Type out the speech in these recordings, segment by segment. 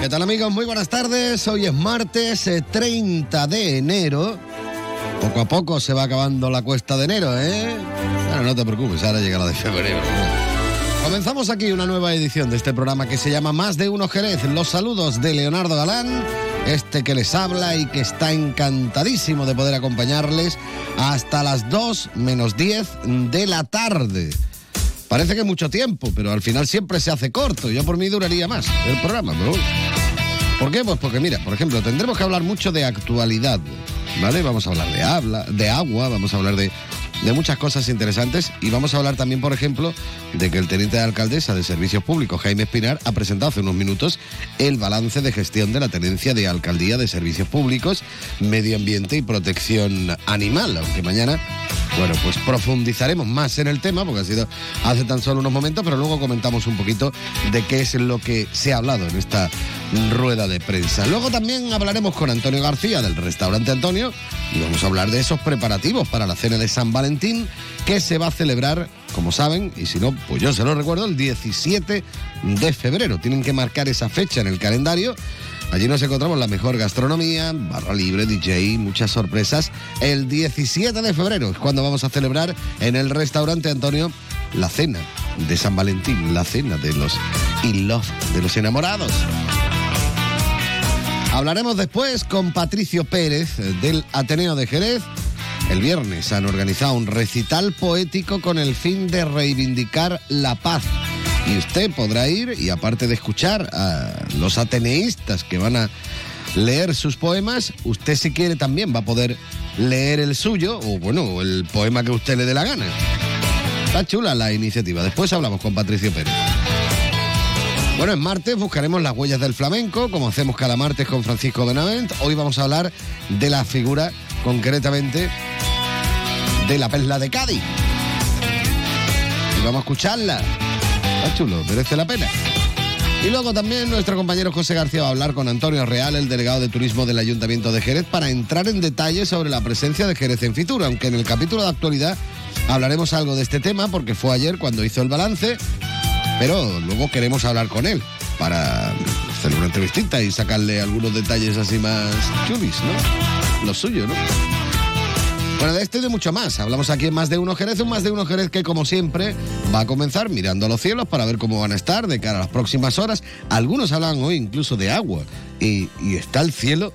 ¿Qué tal amigos? Muy buenas tardes. Hoy es martes eh, 30 de enero. Poco a poco se va acabando la cuesta de enero, ¿eh? Bueno, no te preocupes, ahora llega la de febrero. Comenzamos aquí una nueva edición de este programa que se llama Más de Uno Jerez. Los saludos de Leonardo Galán, este que les habla y que está encantadísimo de poder acompañarles hasta las 2 menos 10 de la tarde. Parece que mucho tiempo, pero al final siempre se hace corto. Yo por mí duraría más el programa, pero. ¿Por qué? Pues porque mira, por ejemplo, tendremos que hablar mucho de actualidad, ¿vale? Vamos a hablar de habla, de agua, vamos a hablar de, de muchas cosas interesantes y vamos a hablar también, por ejemplo, de que el teniente de alcaldesa de Servicios Públicos, Jaime Espinar, ha presentado hace unos minutos el balance de gestión de la tenencia de alcaldía de Servicios Públicos, Medio Ambiente y Protección Animal, aunque mañana bueno, pues profundizaremos más en el tema, porque ha sido hace tan solo unos momentos, pero luego comentamos un poquito de qué es lo que se ha hablado en esta rueda de prensa. Luego también hablaremos con Antonio García del restaurante Antonio y vamos a hablar de esos preparativos para la cena de San Valentín que se va a celebrar, como saben, y si no, pues yo se lo recuerdo, el 17 de febrero. Tienen que marcar esa fecha en el calendario. Allí nos encontramos la mejor gastronomía, barra libre, DJ, muchas sorpresas. El 17 de febrero es cuando vamos a celebrar en el restaurante Antonio la cena de San Valentín, la cena de los in love, de los enamorados. Hablaremos después con Patricio Pérez del Ateneo de Jerez. El viernes han organizado un recital poético con el fin de reivindicar la paz. Y usted podrá ir y aparte de escuchar a los ateneístas que van a leer sus poemas, usted si quiere también va a poder leer el suyo o bueno, el poema que usted le dé la gana. Está chula la iniciativa. Después hablamos con Patricio Pérez. Bueno, en martes buscaremos las huellas del flamenco, como hacemos cada martes con Francisco Benavent. Hoy vamos a hablar de la figura, concretamente, de la perla de Cádiz. Y vamos a escucharla. Está chulo, merece la pena. Y luego también nuestro compañero José García va a hablar con Antonio Real, el delegado de turismo del Ayuntamiento de Jerez, para entrar en detalles sobre la presencia de Jerez en Fitur, aunque en el capítulo de actualidad hablaremos algo de este tema porque fue ayer cuando hizo el balance, pero luego queremos hablar con él para hacerle una entrevistita y sacarle algunos detalles así más chubis, ¿no? Lo suyo, ¿no? Bueno, de esto y de mucho más. Hablamos aquí en Más de Uno Jerez, un Más de Uno Jerez que como siempre va a comenzar mirando a los cielos para ver cómo van a estar de cara a las próximas horas. Algunos hablan hoy incluso de agua y, está el cielo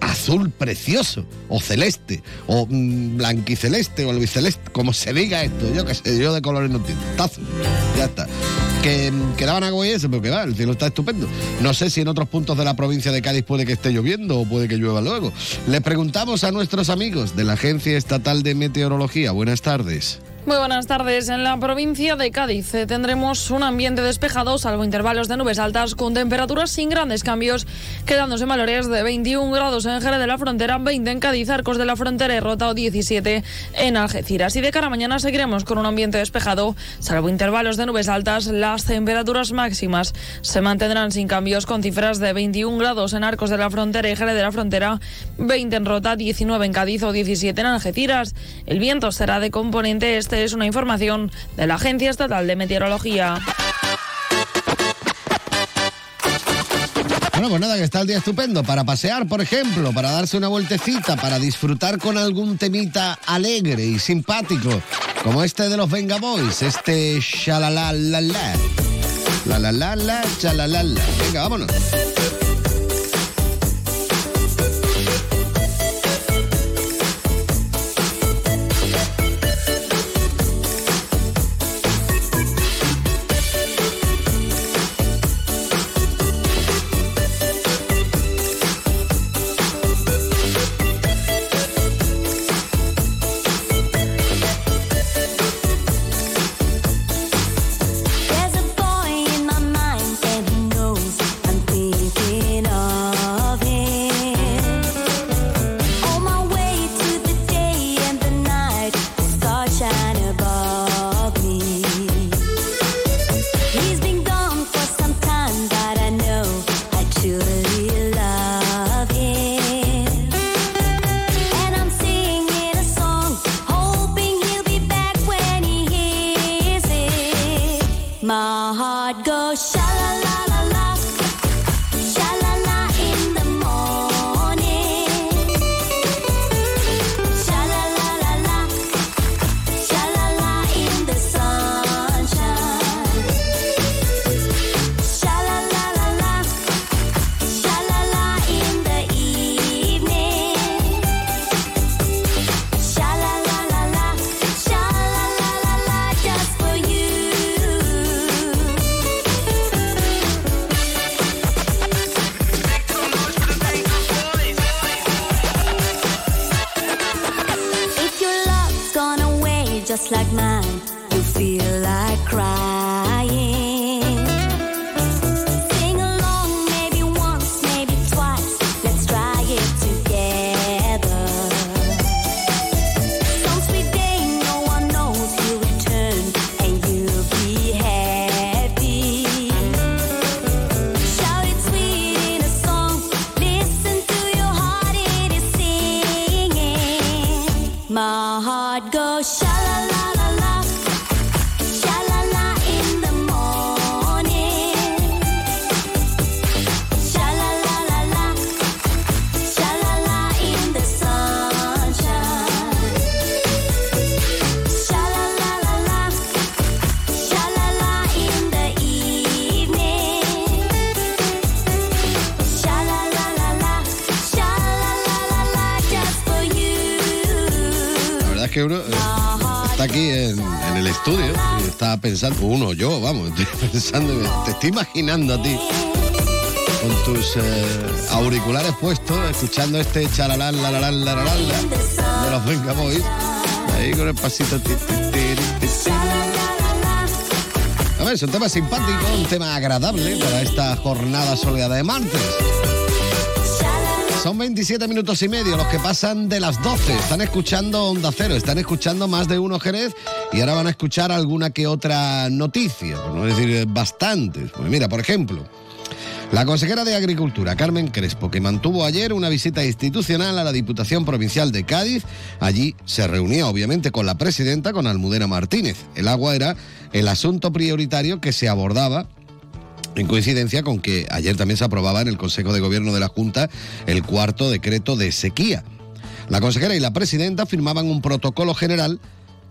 azul precioso, o celeste, o mm, blanquiceleste, o albiceleste, como se diga esto, yo qué sé, yo de colores no entiendo, está azul, ya está. Que, daban agua y eso, pero que va, el cielo está estupendo. No sé si en otros puntos de la provincia de Cádiz puede que esté lloviendo o puede que llueva luego. Le preguntamos a nuestros amigos de la Agencia Estatal de Meteorología. Buenas tardes. Muy buenas tardes. En la provincia de Cádiz eh, tendremos un ambiente despejado, salvo intervalos de nubes altas, con temperaturas sin grandes cambios, quedándose en valores de 21 grados en Jerez de la Frontera, 20 en Cádiz, Arcos de la Frontera y Rota o 17 en Algeciras. Y de cara a mañana seguiremos con un ambiente despejado, salvo intervalos de nubes altas, las temperaturas máximas se mantendrán sin cambios, con cifras de 21 grados en Arcos de la Frontera y Jerez de la Frontera, 20 en Rota, 19 en Cádiz o 17 en Algeciras. El viento será de componente este es una información de la Agencia Estatal de Meteorología. Bueno, pues nada, que está el día estupendo para pasear, por ejemplo, para darse una vueltecita, para disfrutar con algún temita alegre y simpático, como este de los Venga Boys, este shalalala. La la la la, chalalala. Venga, vámonos. There's a boy in my mind uno eh, está aquí en, el estudio y está pensando, uno, yo, vamos, pensando, te estoy imaginando a ti con tus eh, auriculares puestos, escuchando este charalán, la la de los Venga Boys, ahí con el pasito. ti, ti, ti. A ver, es un tema simpático, un tema agradable para esta jornada soleada de martes. Son 27 minutos y medio los que pasan de las 12. Están escuchando Onda Cero, están escuchando más de uno Jerez y ahora van a escuchar alguna que otra noticia, por no decir bastantes. Pues mira, por ejemplo, la consejera de Agricultura, Carmen Crespo, que mantuvo ayer una visita institucional a la Diputación Provincial de Cádiz, allí se reunió obviamente con la presidenta, con Almudena Martínez. El agua era el asunto prioritario que se abordaba en coincidencia con que ayer también se aprobaba en el Consejo de Gobierno de la Junta el cuarto decreto de sequía. La consejera y la presidenta firmaban un protocolo general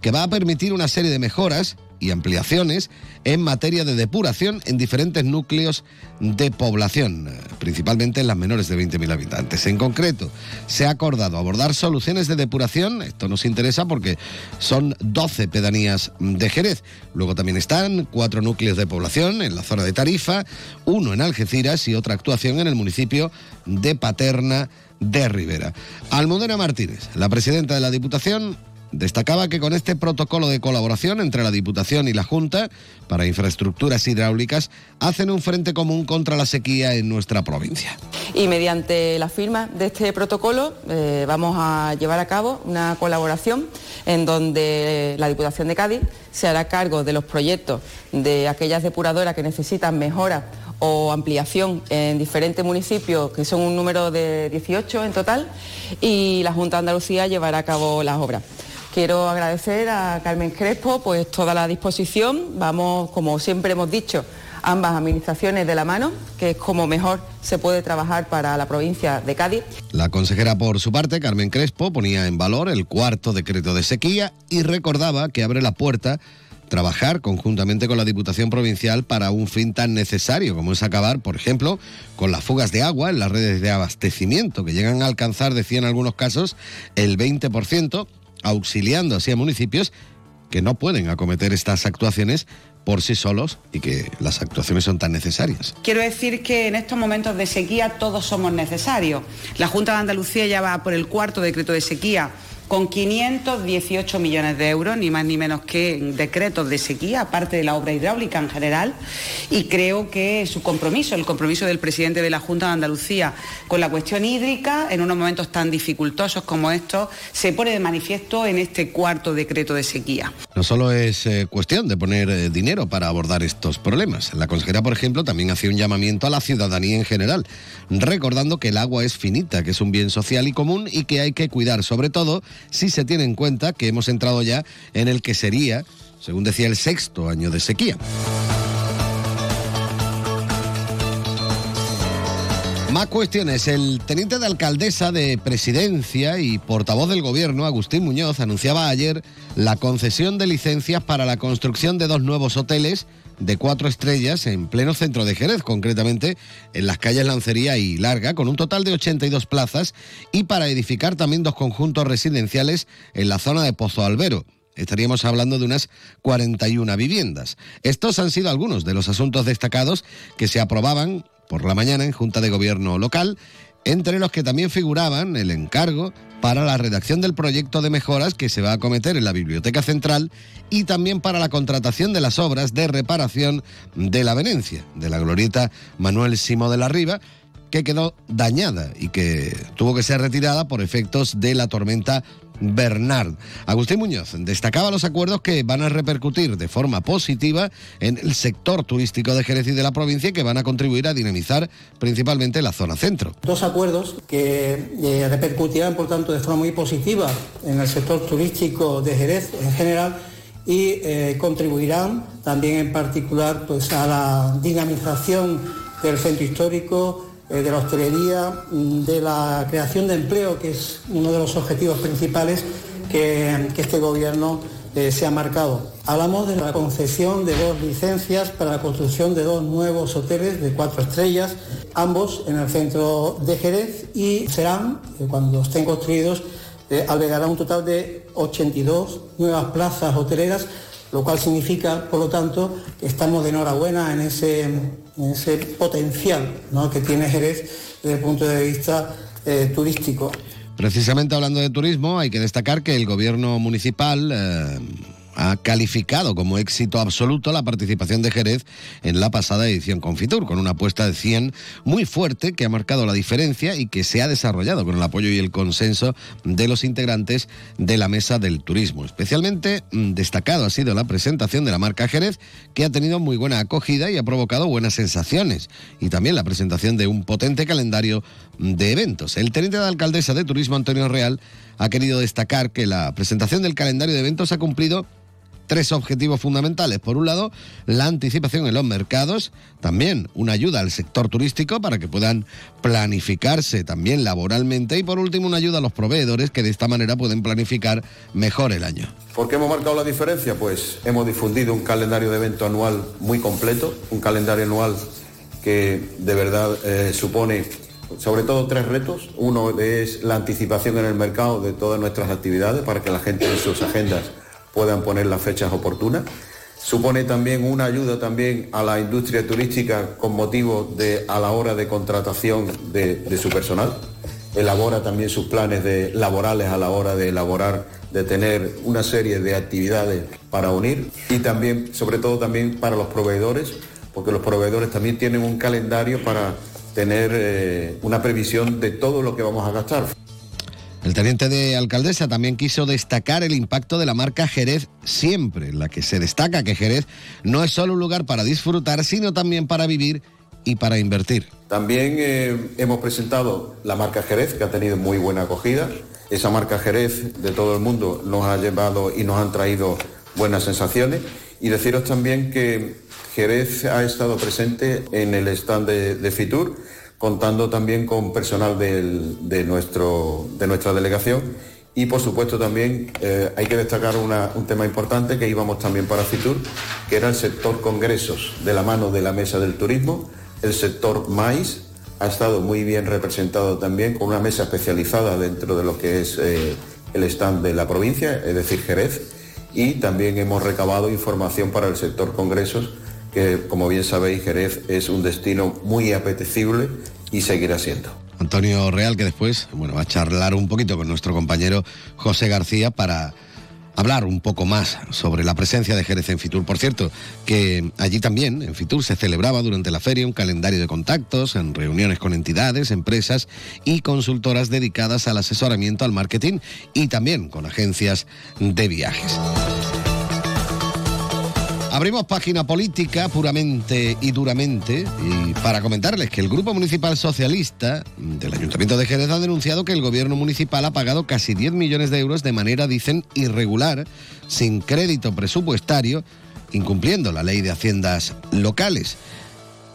que va a permitir una serie de mejoras y ampliaciones en materia de depuración en diferentes núcleos de población, principalmente en las menores de 20.000 habitantes. En concreto, se ha acordado abordar soluciones de depuración, esto nos interesa porque son 12 pedanías de Jerez. Luego también están cuatro núcleos de población en la zona de Tarifa, uno en Algeciras y otra actuación en el municipio de Paterna de Rivera. Almudena Martínez, la presidenta de la Diputación, Destacaba que con este protocolo de colaboración entre la Diputación y la Junta para infraestructuras hidráulicas hacen un frente común contra la sequía en nuestra provincia. Y mediante la firma de este protocolo eh, vamos a llevar a cabo una colaboración en donde la Diputación de Cádiz se hará cargo de los proyectos de aquellas depuradoras que necesitan mejora o ampliación en diferentes municipios, que son un número de 18 en total, y la Junta de Andalucía llevará a cabo las obras. Quiero agradecer a Carmen Crespo pues toda la disposición. Vamos, como siempre hemos dicho, ambas administraciones de la mano, que es como mejor se puede trabajar para la provincia de Cádiz. La consejera, por su parte, Carmen Crespo, ponía en valor el cuarto decreto de sequía y recordaba que abre la puerta trabajar conjuntamente con la Diputación Provincial para un fin tan necesario como es acabar, por ejemplo, con las fugas de agua en las redes de abastecimiento, que llegan a alcanzar, decía en algunos casos, el 20%, auxiliando así a municipios que no pueden acometer estas actuaciones por sí solos y que las actuaciones son tan necesarias. Quiero decir que en estos momentos de sequía todos somos necesarios. La Junta de Andalucía ya va por el cuarto decreto de sequía con 518 millones de euros, ni más ni menos que decretos de sequía, aparte de la obra hidráulica en general, y creo que su compromiso, el compromiso del presidente de la Junta de Andalucía con la cuestión hídrica, en unos momentos tan dificultosos como estos, se pone de manifiesto en este cuarto decreto de sequía. No solo es eh, cuestión de poner eh, dinero para abordar estos problemas. La consejera, por ejemplo, también hacía un llamamiento a la ciudadanía en general, recordando que el agua es finita, que es un bien social y común y que hay que cuidar, sobre todo si se tiene en cuenta que hemos entrado ya en el que sería, según decía, el sexto año de sequía. Más cuestiones. El teniente de alcaldesa de presidencia y portavoz del gobierno, Agustín Muñoz, anunciaba ayer la concesión de licencias para la construcción de dos nuevos hoteles de cuatro estrellas en pleno centro de Jerez, concretamente en las calles Lancería y Larga, con un total de 82 plazas y para edificar también dos conjuntos residenciales en la zona de Pozo Albero. Estaríamos hablando de unas 41 viviendas. Estos han sido algunos de los asuntos destacados que se aprobaban por la mañana en Junta de Gobierno local entre los que también figuraban el encargo para la redacción del proyecto de mejoras que se va a acometer en la Biblioteca Central y también para la contratación de las obras de reparación de la Venencia, de la glorieta Manuel Simo de la Riva, que quedó dañada y que tuvo que ser retirada por efectos de la tormenta Bernard. Agustín Muñoz destacaba los acuerdos que van a repercutir de forma positiva en el sector turístico de Jerez y de la provincia y que van a contribuir a dinamizar principalmente la zona centro. Dos acuerdos que eh, repercutirán, por tanto, de forma muy positiva en el sector turístico de Jerez en general y eh, contribuirán también en particular pues, a la dinamización del centro histórico, de la hostelería, mm, de la creación de empleo, que es uno de los objetivos principales que, este gobierno eh, se ha marcado. Hablamos de la concesión de dos licencias para la construcción de dos nuevos hoteles de cuatro estrellas, ambos en el centro de Jerez y serán, eh, cuando estén construidos, eh, albergarán un total de 82 nuevas plazas hoteleras, lo cual significa, por lo tanto, que estamos de enhorabuena en ese, ese potencial ¿no? que tiene Jerez desde el punto de vista eh, turístico. Precisamente hablando de turismo, hay que destacar que el gobierno municipal eh, ha calificado como éxito absoluto la participación de Jerez en la pasada edición Confitur, con una apuesta de 100 muy fuerte que ha marcado la diferencia y que se ha desarrollado con el apoyo y el consenso de los integrantes de la Mesa del Turismo. Especialmente mm, destacado ha sido la presentación de la marca Jerez, que ha tenido muy buena acogida y ha provocado buenas sensaciones, y también la presentación de un potente calendario de eventos. El teniente de alcaldesa de Turismo, Antonio Real, ha querido destacar que la presentación del calendario de eventos ha cumplido tres objetivos fundamentales. Por un lado, la anticipación en los mercados, también una ayuda al sector turístico para que puedan planificarse también laboralmente y por último una ayuda a los proveedores que de esta manera pueden planificar mejor el año. ¿Por qué hemos marcado la diferencia? Pues hemos difundido un calendario de evento anual muy completo, un calendario anual que de verdad eh, supone sobre todo tres retos. Uno es la anticipación en el mercado de todas nuestras actividades para que la gente en sus agendas puedan poner las fechas oportunas. Supone también una ayuda también a la industria turística con motivo de a la hora de contratación de, su personal. Elabora también sus planes de, laborales a la hora de elaborar, de tener una serie de actividades para unir y también, sobre todo también para los proveedores, porque los proveedores también tienen un calendario para tener eh, una previsión de todo lo que vamos a gastar. El teniente de alcaldesa también quiso destacar el impacto de la marca Jerez siempre, la que se destaca que Jerez no es solo un lugar para disfrutar, sino también para vivir y para invertir. También eh, hemos presentado la marca Jerez, que ha tenido muy buena acogida. Esa marca Jerez de todo el mundo nos ha llevado y nos han traído buenas sensaciones. Y deciros también que Jerez ha estado presente en el stand de Fitur, contando también con personal de, nuestro, de nuestra delegación. Y por supuesto también eh, hay que destacar un tema importante que íbamos también para Fitur, que era el sector congresos, de la mano de la Mesa del Turismo, el sector maíz, ha estado muy bien representado también con una mesa especializada dentro de lo que es eh, el stand de la provincia, es decir, Jerez, y también hemos recabado información para el sector congresos, que como bien sabéis, Jerez es un destino muy apetecible y seguirá siendo. Antonio Real, que después bueno, va a charlar un poquito con nuestro compañero José García para hablar un poco más sobre la presencia de Jerez en Fitur. Por cierto, que allí también, en Fitur, se celebraba durante la feria un calendario de contactos, en reuniones con entidades, empresas y consultoras dedicadas al asesoramiento al marketing y también con agencias de viajes. Abrimos página política puramente y duramente y para comentarles que el Grupo Municipal Socialista del Ayuntamiento de Jerez ha denunciado que el gobierno municipal ha pagado casi 10 millones de euros de manera, dicen, irregular, sin crédito presupuestario, incumpliendo la ley de haciendas locales.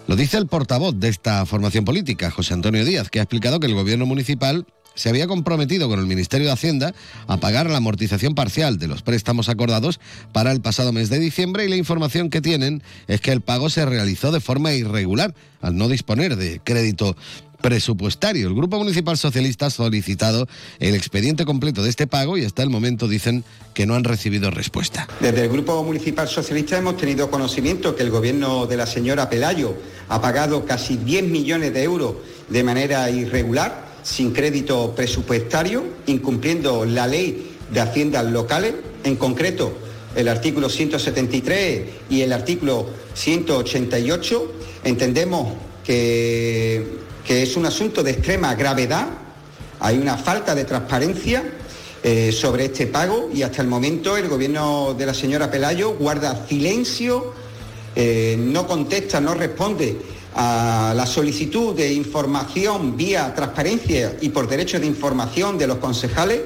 Lo dice el portavoz de esta formación política, José Antonio Díaz, que ha explicado que el gobierno municipal se había comprometido con el Ministerio de Hacienda a pagar la amortización parcial de los préstamos acordados para el pasado mes de diciembre y la información que tienen es que el pago se realizó de forma irregular al no disponer de crédito presupuestario. El Grupo Municipal Socialista ha solicitado el expediente completo de este pago y hasta el momento dicen que no han recibido respuesta. Desde el Grupo Municipal Socialista hemos tenido conocimiento que el gobierno de la señora Pelayo ha pagado casi 10 millones de euros de manera irregular, sin crédito presupuestario, incumpliendo la ley de haciendas locales, en concreto el artículo 173 y el artículo 188. Entendemos que, que es un asunto de extrema gravedad, hay una falta de transparencia eh, sobre este pago y hasta el momento el gobierno de la señora Pelayo guarda silencio, eh, no contesta, no responde a la solicitud de información vía transparencia y por derecho de información de los concejales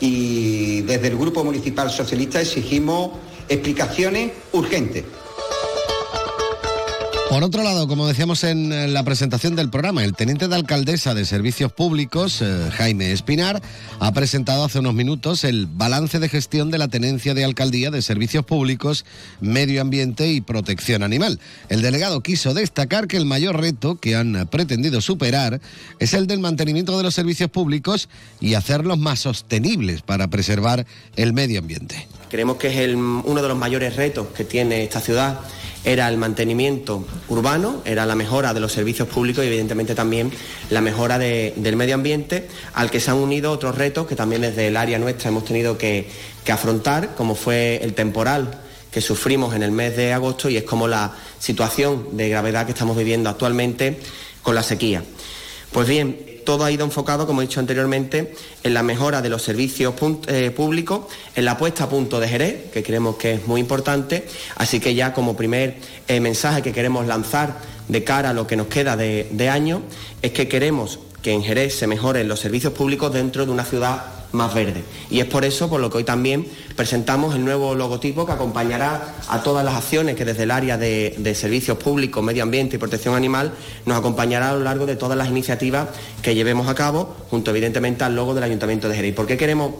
y desde el Grupo Municipal Socialista exigimos explicaciones urgentes. Por otro lado, como decíamos en la presentación del programa, el teniente de alcaldesa de Servicios Públicos, eh, Jaime Espinar, ha presentado hace unos minutos el balance de gestión de la tenencia de alcaldía de Servicios Públicos, Medio Ambiente y Protección Animal. El delegado quiso destacar que el mayor reto que han pretendido superar es el del mantenimiento de los servicios públicos y hacerlos más sostenibles para preservar el medio ambiente. Creemos que es uno de los mayores retos que tiene esta ciudad era el mantenimiento urbano, era la mejora de los servicios públicos y evidentemente también la mejora de- del medio ambiente, al que se han unido otros retos que también desde el área nuestra hemos tenido que, que afrontar, como fue el temporal que sufrimos en el mes de agosto y es como la situación de gravedad que estamos viviendo actualmente con la sequía. Pues bien, todo ha ido enfocado, como he dicho anteriormente, en la mejora de los servicios eh, públicos, en la puesta a punto de Jerez, que creemos que es muy importante. Así que ya como primer eh, mensaje que queremos lanzar de cara a lo que nos queda de, de año, es que queremos que en Jerez se mejoren los servicios públicos dentro de una ciudad más verde. Y es por eso por lo que hoy también presentamos el nuevo logotipo que acompañará a todas las acciones que desde el área de, de servicios públicos, medio ambiente y protección animal nos acompañará a lo largo de todas las iniciativas que llevemos a cabo, junto evidentemente al logo del Ayuntamiento de Jerez. ¿Y ¿Por qué queremos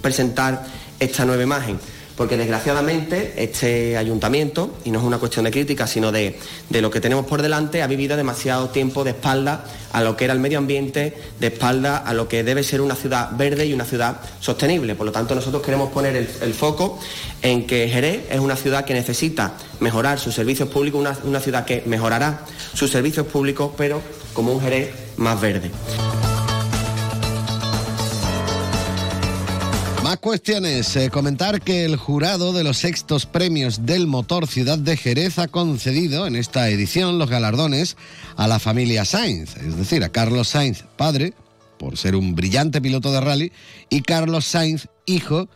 presentar esta nueva imagen? Porque desgraciadamente este ayuntamiento, y no es una cuestión de crítica, sino de, de lo que tenemos por delante, ha vivido demasiado tiempo de espalda a lo que era el medio ambiente, de espalda a lo que debe ser una ciudad verde y una ciudad sostenible. Por lo tanto, nosotros queremos poner el, foco en que Jerez es una ciudad que necesita mejorar sus servicios públicos, una, una ciudad que mejorará sus servicios públicos, pero como un Jerez más verde. Más cuestiones. Eh, comentar que el jurado de los sextos premios del motor Ciudad de Jerez ha concedido en esta edición los galardones a la familia Sainz, es decir, a Carlos Sainz, padre, por ser un brillante piloto de rally, y Carlos Sainz, hijo,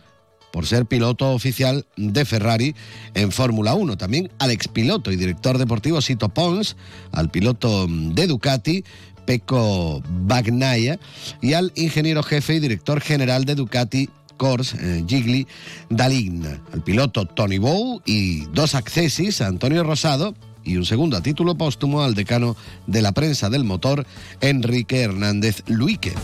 por ser piloto oficial de Ferrari en Fórmula 1. También al expiloto y director deportivo Sito Pons, al piloto de Ducati, Pecco Bagnaia, y al ingeniero jefe y director general de Ducati, Cors, eh, Gigli Daligna, al piloto Tony Bow y dos accesis a Antonio Rosado y un segundo a título póstumo al decano de la prensa del motor, Enrique Hernández Luique.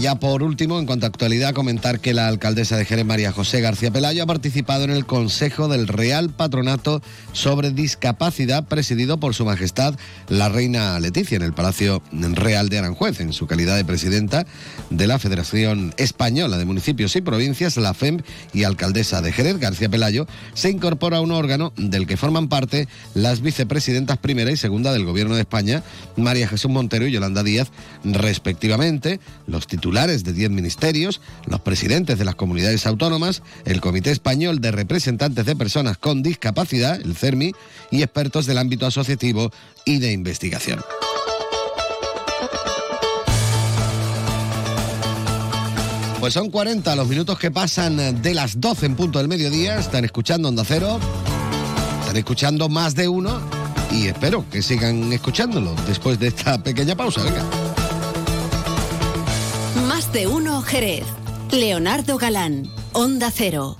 Ya por último, en cuanto a actualidad, comentar que la alcaldesa de Jerez, María José García Pelayo, ha participado en el Consejo del Real Patronato sobre Discapacidad, presidido por Su Majestad la Reina Leticia, en el Palacio Real de Aranjuez, en su calidad de presidenta de la Federación Española de Municipios y Provincias, la FEM, y alcaldesa de Jerez, García Pelayo, se incorpora a un órgano del que forman parte las vicepresidentas primera y segunda del Gobierno de España, María Jesús Montero y Yolanda Díaz, respectivamente, los titulares de 10 ministerios, los presidentes de las comunidades autónomas, el Comité Español de Representantes de Personas con Discapacidad, el CERMI, y expertos del ámbito asociativo y de investigación. Pues son 40 los minutos que pasan de las 12 en punto del mediodía. Están escuchando Onda Cero. Están escuchando más de uno. Y espero que sigan escuchándolo después de esta pequeña pausa. De uno Jerez. Leonardo Galán, Onda Cero.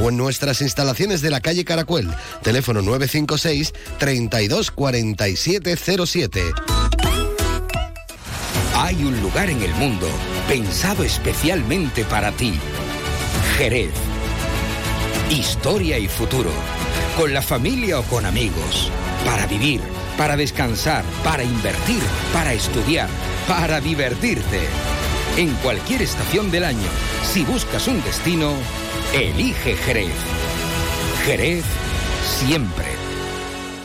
o en nuestras instalaciones de la calle Caracuel. Teléfono 956 32 47 07. Hay un lugar en el mundo pensado especialmente para ti. Jerez. Historia y futuro. Con la familia o con amigos. Para vivir, para descansar, para invertir, para estudiar, para divertirte. En cualquier estación del año, si buscas un destino, elige Jerez. Jerez siempre.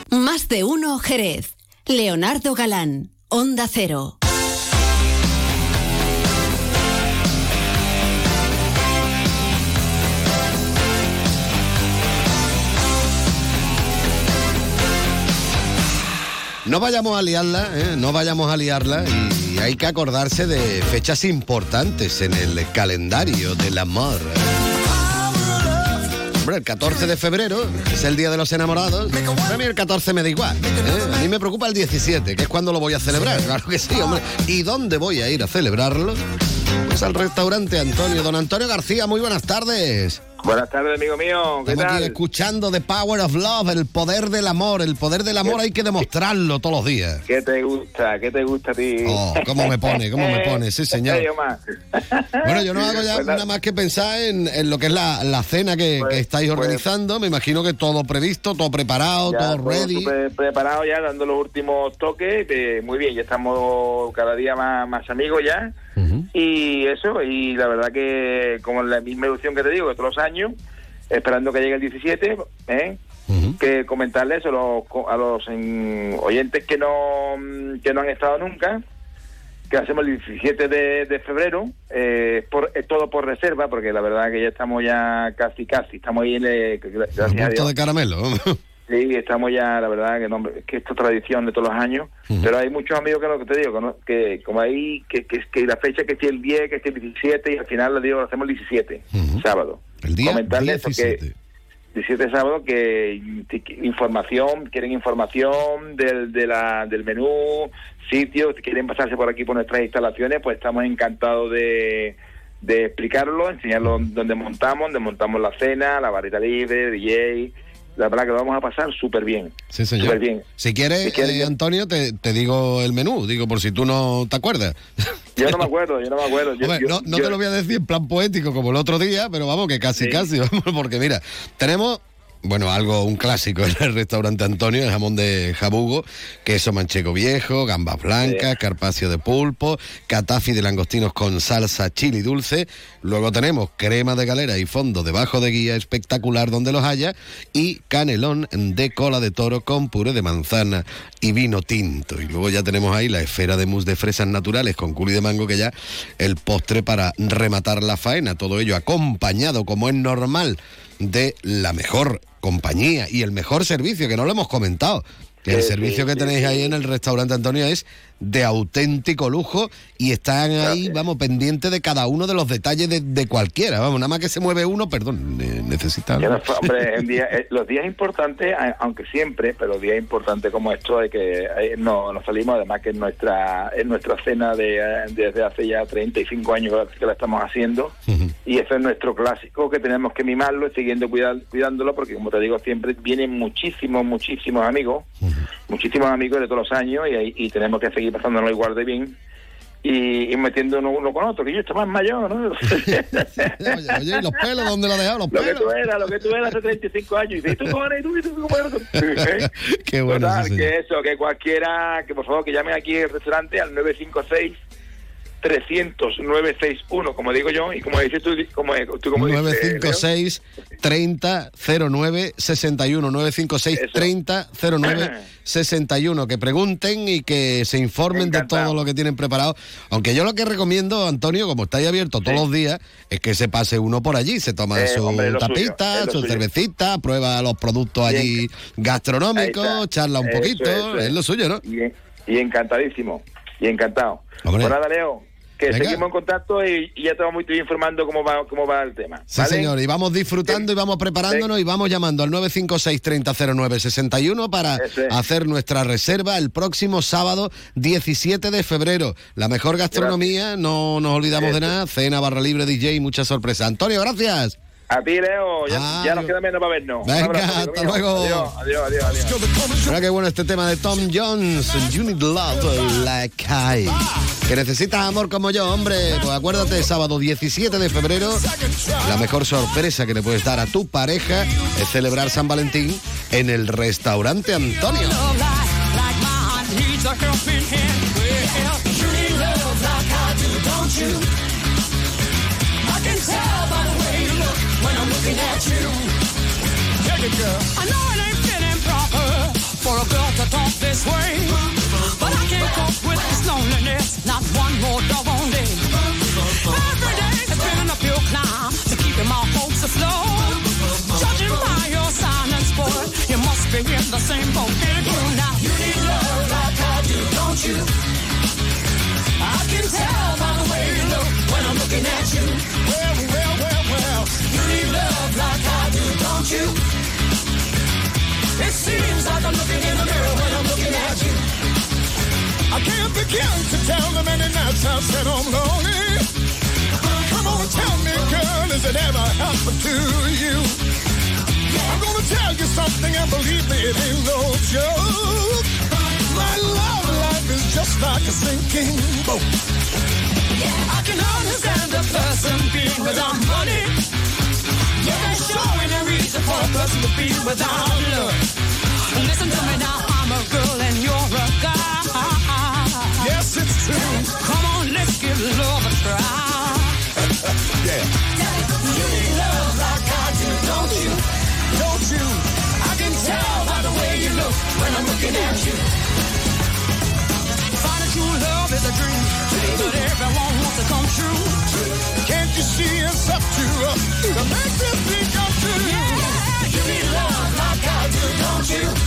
Más de uno Jerez. Leonardo Galán, Onda Cero. No vayamos a liarla, ¿eh? no vayamos a liarla y hay que acordarse de fechas importantes en el calendario del amor. Hombre, el 14 de febrero es el Día de los Enamorados. A mí el 14 me da igual. ¿eh? A mí me preocupa el 17, que es cuando lo voy a celebrar. Claro que sí, hombre. ¿Y dónde voy a ir a celebrarlo? Pues al restaurante Antonio. Don Antonio García, muy buenas tardes. Buenas tardes, amigo mío. ¿Qué Estamos aquí escuchando The Power of Love, el poder del amor. El poder del amor hay que demostrarlo todos los días. ¿Qué te gusta? ¿Qué te gusta a ti? Oh, cómo me pone, cómo me pone, sí, señor. Bueno, yo no hago ya Pues nada más que pensar en, en lo que es la, la cena que, que estáis pues- organizando. Me imagino que todo previsto, todo preparado, Ya todo todo ready. súper preparado ya, dando los últimos toques. eh, muy bien, ya estamos cada día más, más amigos ya. Y eso, y la verdad que como la misma ilusión que te digo, de todos los años, esperando que llegue el 17, ¿eh? que comentarles a los, a los mm, oyentes que no, que no han estado nunca, que hacemos el 17 de, de febrero, eh, por, es todo por reserva, porque la verdad que ya estamos ya casi, casi, estamos ahí en el, gracias a Punto Dios. de caramelo. Sí, estamos ya, la verdad, que, no, que esto es tradición de todos los años, pero hay muchos amigos que lo que te digo, que, no- que como ahí, que, que, que la fecha que esté el 10, que esté el 17, y al final le digo, lo hacemos el 17, sábado. El día Comentarles eso, 17. que 17 sábado, que información, quieren información del, de la, del menú, sitios, quieren pasarse por aquí por nuestras instalaciones, pues estamos encantados de, de explicarlo, enseñarlo dónde montamos, dónde montamos la cena, la barrita libre, DJ, la verdad que lo vamos a pasar súper bien. Sí, señor. Súper bien. Si quieres, Si quieres, eh, Antonio, te, te digo el menú, digo por si tú no te acuerdas. Yo no me acuerdo, yo no me acuerdo. Yo- Hombre, yo- no no yo- te lo voy a decir en plan poético como el otro día, pero vamos, que casi, Sí. casi, vamos, porque mira, tenemos, bueno, algo, un clásico en el restaurante Antonio, el jamón de jabugo, queso manchego viejo, gambas blancas, carpacio de pulpo, catafi de langostinos con salsa chili dulce, luego tenemos crema de galera y fondo debajo de guía espectacular donde los haya, y canelón de cola de toro con puré de manzana y vino tinto. Y luego ya tenemos ahí la esfera de mousse de fresas naturales con culi de mango, que ya el postre para rematar la faena. Todo ello acompañado, como es normal, de la mejor compañía y el mejor servicio, que no lo hemos comentado. El Sí, servicio sí, que tenéis sí. ahí en el restaurante Antonio es de auténtico lujo y están ahí, vamos, pendientes de cada uno de los detalles de, de cualquiera. Vamos, nada más que se mueve uno, perdón, ne- necesita... Que no hombre, en día- eh, los días importantes, aunque siempre, pero días importantes como esto, hay que eh, no nos salimos, además que es nuestra es nuestra cena de, eh, desde hace ya 35 años que la- que la estamos haciendo y eso es nuestro clásico que tenemos que mimarlo siguiendo cuidar- cuidándolo porque como te digo siempre vienen muchísimos, muchísimos amigos, muchísimos amigos de todos los años y, y tenemos que seguir pasándonos igual de bien. Y, y metiendo uno, uno con otro, que yo estoy más mayor, ¿no? Oye, oye, ¿y los pelos dónde lo dejado? Los Lo que pelos. tú eras, lo que tú eras hace 35 años. Y dices, ¿y tú cómo eres? ¿Y tú, y tú eres? Qué bueno, Total, que eso, que cualquiera, que por favor que llamen aquí al restaurante al 956 300 961, como digo yo, y como dices tú, como, tú como dices, Leo. 956 30 09 61 956 30 09 61 que pregunten y que se informen de todo lo que tienen preparado aunque yo lo que recomiendo Antonio como estáis abiertos todos los días es que se pase uno por allí se toma Eh, su hombre, lo suyo, tapita su suyo. cervecita prueba los productos allí gastronómicos charla un Eso, poquito eso es lo suyo ¿no? Y, y encantadísimo, y encantado. Hombre. Pues nada, Leo, que Venga. seguimos en contacto y, y ya te vamos informando cómo va, cómo va el tema. Sí, ¿vale? señor, y vamos disfrutando y vamos preparándonos y vamos llamando al 956 30 09 61 para hacer nuestra reserva el próximo sábado 17 de febrero. La mejor gastronomía, no nos olvidamos de nada, cena, barra libre, DJ y mucha sorpresa. Antonio, gracias. A ti, Leo, ya, Ah, ya nos queda menos para vernos. Venga, abrazo, hasta mío. luego. Adiós, adiós, adiós. adiós. Mira qué bueno este tema de Tom Jones, You Need Love Like I. Que necesitas amor como yo, hombre. Pues acuérdate, sábado 17 de febrero, la mejor sorpresa que le puedes dar a tu pareja es celebrar San Valentín en el restaurante Antonio. I know it ain't fitting proper for a girl to talk this way, but I can't cope with this loneliness. Not one more doggone day. Every day has been an uphill climb to keeping my hopes afloat. Judging by your silence, boy, you must be in the same boat. Get it through now. You need love like I do, don't you? I can tell by the way you look when I'm looking at you. Well. Don't you? It seems like I'm looking in the mirror when I'm looking at you. I can't begin to tell the many nights I've said I'm lonely. Come on, tell me, girl, has it ever happened to you? I'm gonna tell you something, and believe me, it ain't no joke. My love life is just like a sinking boat. I can understand a person being without money. You can show any reason for a person to be without love. Listen to me now, I'm a girl and you're a guy. Yes, it's true. Come on, let's give love a try. Yeah. You need love like I do, don't you? Don't you? I can tell by the way you look when I'm looking at you. Finding true love is a dream, but everyone wants to come true she is up to uh, to make me think come you. Yeah. You need love like I do, don't you?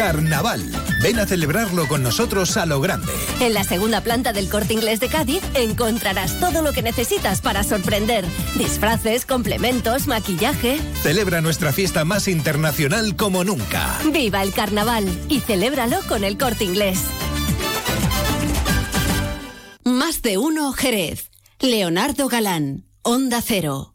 Carnaval. Ven a celebrarlo con nosotros a lo grande. En la segunda planta del Corte Inglés de Cádiz encontrarás todo lo que necesitas para sorprender. Disfraces, complementos, maquillaje. Celebra nuestra fiesta más internacional como nunca. ¡Viva el carnaval! Y celébralo con el Corte Inglés. Más de uno Jerez. Leonardo Galán. Onda Cero.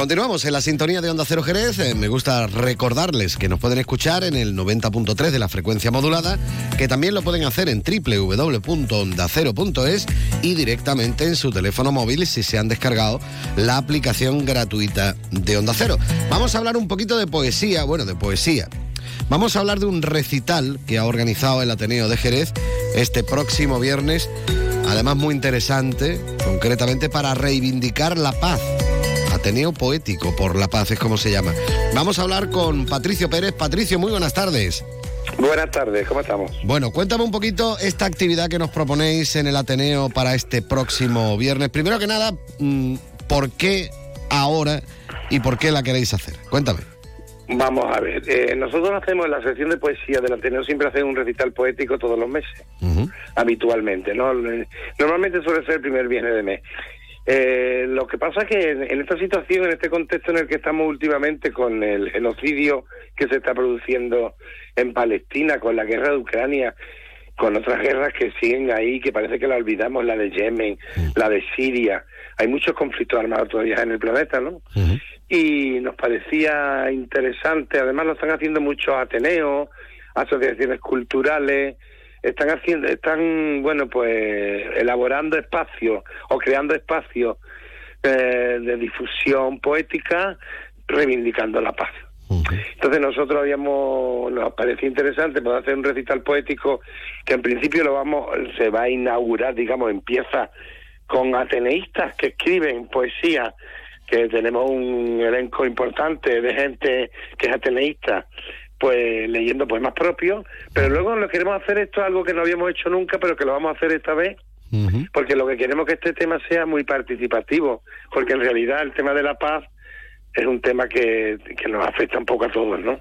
Continuamos en la sintonía de Onda Cero Jerez. Eh, me gusta recordarles que nos pueden escuchar en el 90.3 de la frecuencia modulada, que también lo pueden hacer en www.ondacero.es y directamente en su teléfono móvil si se han descargado la aplicación gratuita de Onda Cero. Vamos a hablar un poquito de poesía, bueno, de poesía. Vamos a hablar de un recital que ha organizado el Ateneo de Jerez este próximo viernes, además muy interesante, concretamente para reivindicar la paz. Ateneo Poético por la Paz es como se llama. Vamos a hablar con Patricio Pérez. Patricio, muy buenas tardes. Buenas tardes, ¿cómo estamos? Bueno, cuéntame un poquito esta actividad que nos proponéis en el Ateneo para este próximo viernes. Primero que nada, mm, ¿por qué ahora y por qué la queréis hacer? Cuéntame. Vamos a ver, eh, nosotros hacemos en la sección de poesía del Ateneo, siempre hacemos un recital poético todos los meses, habitualmente, ¿no? Normalmente suele ser el primer viernes de mes. Eh, lo que pasa es que en, en esta situación, en este contexto en el que estamos últimamente con el genocidio que se está produciendo en Palestina, con la guerra de Ucrania, con otras guerras que siguen ahí, que parece que la olvidamos, la de Yemen, la de Siria, hay muchos conflictos armados todavía en el planeta, ¿no? Y nos parecía interesante, además lo están haciendo muchos ateneos, asociaciones culturales, están haciendo, están, bueno, pues elaborando espacios o creando espacios eh, de difusión poética reivindicando la paz. Entonces nosotros habíamos, nos parecía interesante poder hacer un recital poético que en principio lo vamos, se va a inaugurar, digamos, empieza con ateneístas que escriben poesía, que tenemos un elenco importante de gente que es ateneísta, pues leyendo poemas propios, pero luego lo que queremos hacer esto es algo que no habíamos hecho nunca, pero que lo vamos a hacer esta vez, porque lo que queremos es que este tema sea muy participativo, porque en realidad el tema de la paz es un tema que, que nos afecta un poco a todos, ¿no?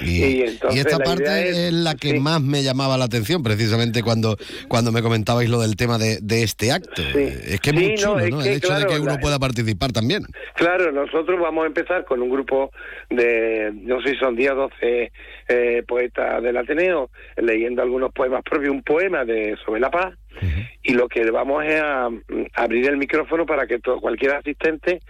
Y, Y entonces y esta parte es, es- la que más me llamaba la atención, precisamente cuando, cuando me comentabais lo del tema de, de este acto. Es que es muy Sí, no, chulo, es ¿no? que, El hecho de claro, que uno la- pueda participar también. Claro, nosotros vamos a empezar con un grupo de, no sé si son 10 o 12 eh, poetas del Ateneo, leyendo algunos poemas propios, un poema de sobre la paz, y lo que vamos es a, mm, abrir el micrófono para que todo, cualquier asistente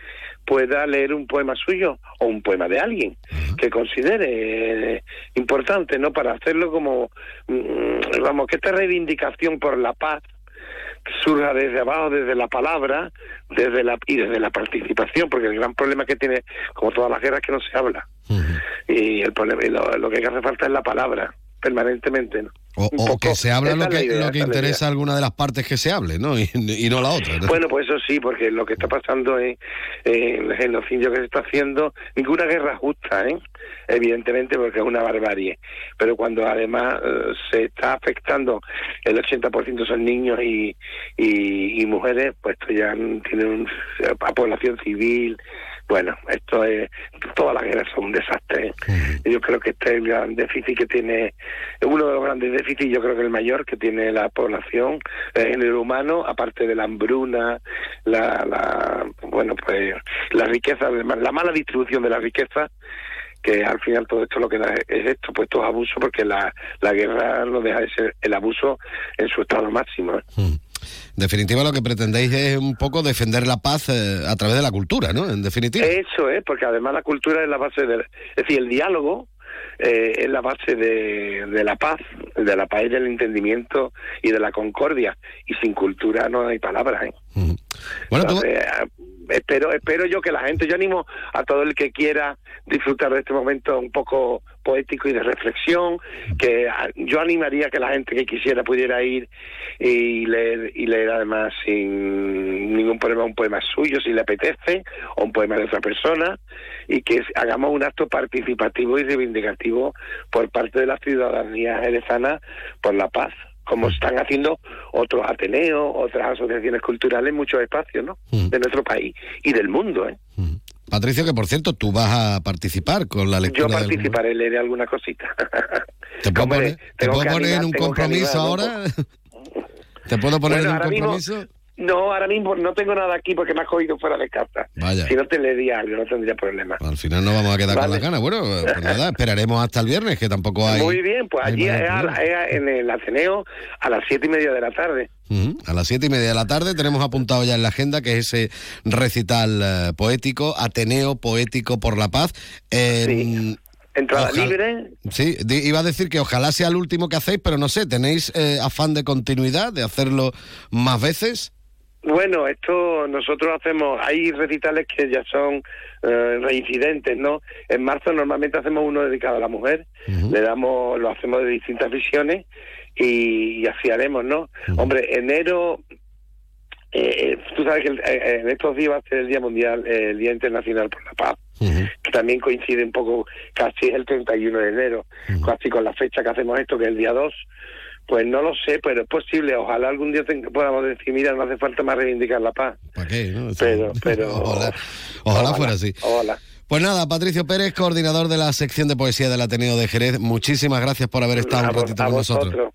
pueda leer un poema suyo o un poema de alguien que considere eh, importante, ¿no? Para hacerlo como, mm, vamos, que esta reivindicación por la paz surja desde abajo, desde la palabra, desde la y desde la participación, porque el gran problema que tiene, como todas las guerras, es que no se habla. Y el problema, y lo, lo que hace falta es la palabra, permanentemente. ¿no? O, que se habla lo es que, idea, lo que es interesa a alguna de las partes que se hable, ¿no? Y, y no la otra. ¿no? Bueno, pues eso sí, porque lo que está pasando en, en el genocidio que se está haciendo, ninguna guerra es justa, ¿eh? evidentemente, porque es una barbarie. Pero cuando además eh, se está afectando, el 80% son niños y, y, y mujeres, pues esto ya tiene un, a población civil. Bueno, esto es, todas las guerras son un desastre. ¿eh? Yo creo que este es el gran déficit que tiene, uno de los grandes déficits, yo creo que el mayor que tiene la población, el género humano, aparte de la hambruna, la, la bueno, pues la riqueza, la mala distribución de la riqueza, que al final todo esto lo que da es esto, pues estos abusos, porque la, la guerra no deja de ser el abuso en su estado máximo. ¿eh? En definitiva, lo que pretendéis es un poco defender la paz eh, a través de la cultura, ¿no? En definitiva. Eso es, porque además la cultura es la base del... Es decir, el diálogo eh, es la base de, la paz, de la paz del entendimiento y de la concordia. Y sin cultura no hay palabras, ¿eh? Bueno, tú- eh, espero, espero yo que la gente, yo animo a todo el que quiera disfrutar de este momento un poco poético y de reflexión, que ah, yo animaría que la gente que quisiera pudiera ir y leer, y leer además sin ningún problema un poema suyo si le apetece, o un poema de otra persona, y que hagamos un acto participativo y reivindicativo por parte de la ciudadanía jerezana por la paz como están haciendo otros ateneos, otras asociaciones culturales en muchos espacios ¿no? de nuestro país y del mundo. ¿eh? Patricio, que por cierto, tú vas a participar con la Yo lectura del- participaré, leeré alguna cosita. ¿Te puedo Hombre, poner, te puedo en un compromiso ahora? ¿Te puedo poner Bueno, en un mismo- compromiso? No, ahora mismo no tengo nada aquí porque me has cogido fuera de casa. Vaya. Si no te leería algo, no tendría problema. Al final no vamos a quedar con Vale. las ganas. Bueno, pues nada, esperaremos hasta el viernes, que tampoco hay... Muy bien, pues allí es, a la- en el Ateneo a las siete y media de la tarde. A las siete y media de la tarde tenemos apuntado ya en la agenda que es ese recital eh, poético, Ateneo Poético por la Paz. En- Entrada Ojalá- libre. Sí, iba a decir que ojalá sea el último que hacéis, pero no sé, ¿tenéis eh, afán de continuidad, de hacerlo más veces? Bueno, esto nosotros hacemos, hay recitales que ya son eh, reincidentes, ¿no? En marzo normalmente hacemos uno dedicado a la mujer, le damos, lo hacemos de distintas visiones y, y así haremos, ¿no? Hombre, enero, eh, tú sabes que eh, en estos días va a ser el Día Mundial, eh, el Día Internacional por la Paz, que también coincide un poco, casi es el 31 de enero, casi con la fecha que hacemos esto, que es el día 2. Pues no lo sé, pero es posible. Ojalá algún día podamos decir, mira, no hace falta más reivindicar la paz. ¿Para qué? no? Pero, pero... Ojalá, ojalá fuera así. Ojalá. Pues nada, Patricio Pérez, coordinador de la sección de poesía del Ateneo de Jerez, muchísimas gracias por haber estado A un ratito a con nosotros.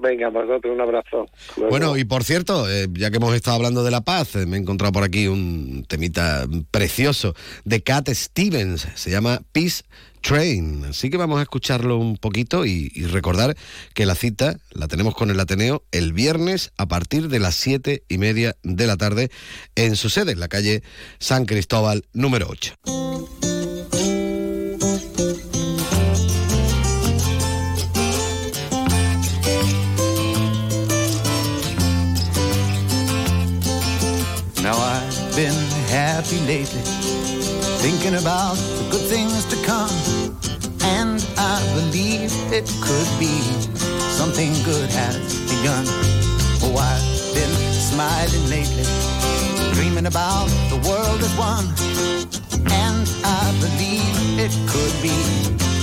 Venga, vosotros un abrazo. Bueno, y por cierto, eh, ya que hemos estado hablando de la paz, eh, me he encontrado por aquí un temita precioso de Cat Stevens, se llama Peace Train. Así que vamos a escucharlo un poquito y, y recordar que la cita la tenemos con el Ateneo el viernes a partir de las siete y media de la tarde en su sede, en la calle San Cristóbal número 8. Happy lately, thinking about the good things to come. And I believe it could be something good has begun. Oh, I've been smiling lately, dreaming about the world as one. And I believe it could be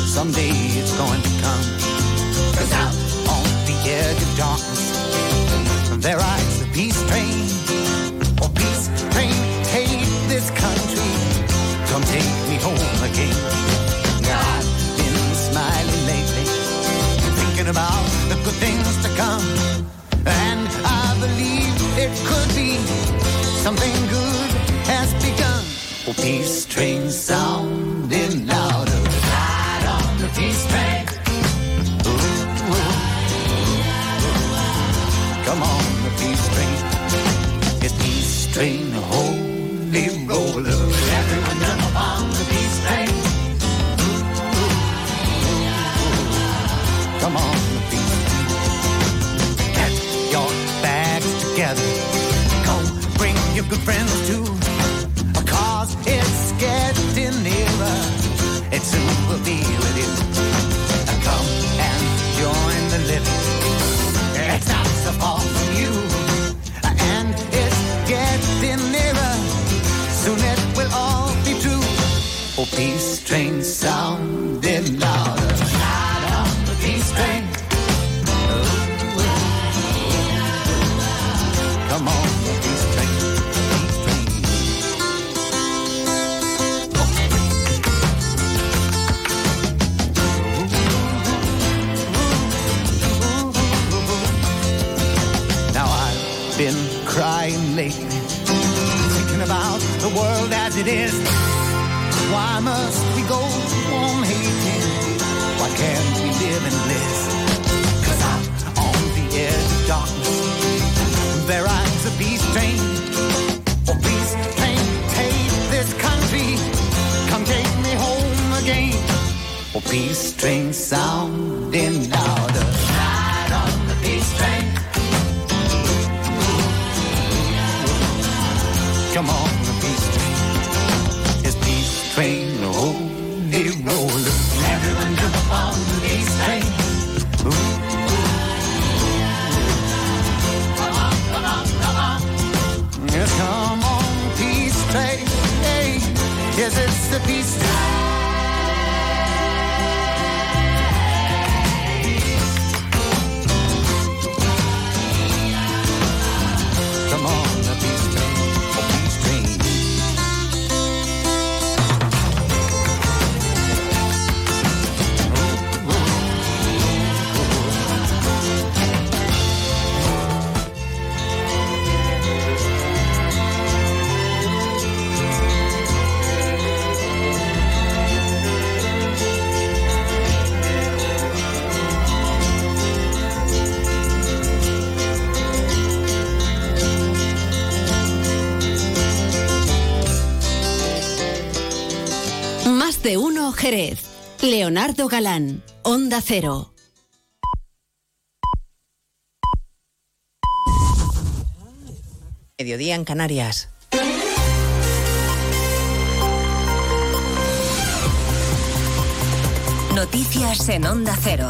someday it's going to come. Cause out on the edge of darkness, there rides the peace train. This country. Come take me home again. Now I've been smiling lately, thinking about the good things to come. And I believe it could be something good has begun. Oh, peace train sounding good friends too. Cause it's getting nearer. It soon will be with you. Come and join the living. It's not so far from you. And it's getting nearer. Soon it will all be true. Oh, peace train Oh, peace train Galán, Onda Cero. Mediodía en Canarias. Noticias en Onda Cero.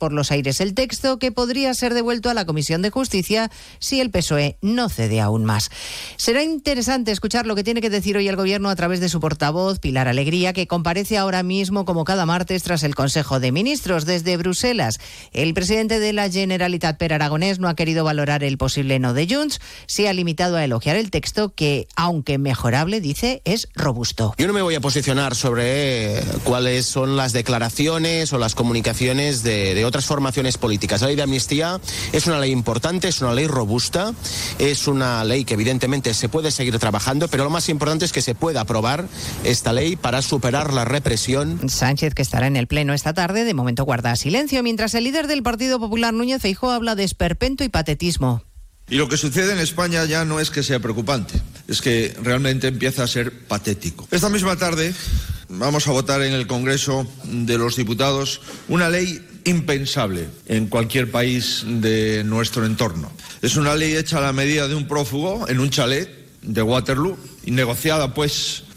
por los aires el texto que podría ser devuelto a la Comisión de Justicia si el PSOE no cede aún más. Será interesante escuchar lo que tiene que decir hoy el Gobierno a través de su portavoz, Pilar Alegría, que comparece ahora mismo como cada martes tras el Consejo de Ministros desde Bruselas. El presidente de la Generalitat Per Aragonés no ha querido valorar el posible no de Junts, se ha limitado a elogiar el texto que, aunque mejorable, dice, es robusto. Yo no me voy a posicionar sobre eh, cuáles son las declaraciones o las comunicaciones de, de otras formaciones políticas. La ley de amnistía es una ley importante, es una ley robusta, es una ley que evidentemente se puede seguir trabajando, pero lo más importante es que se pueda aprobar esta ley para superar la represión. Sánchez, que estará en el Pleno esta tarde, de momento guarda silencio, mientras el líder del Partido Popular, Núñez Feijóo, habla de esperpento y patetismo. Y lo que sucede en España ya no es que sea preocupante, es que realmente empieza a ser patético. Esta misma tarde vamos a votar en el Congreso de los Diputados una ley impensable en cualquier país de nuestro entorno. Es una ley hecha a la medida de un prófugo en un chalet de Waterloo y negociada pues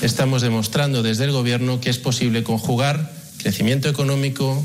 Estamos demostrando desde el Gobierno que es posible conjugar crecimiento económico,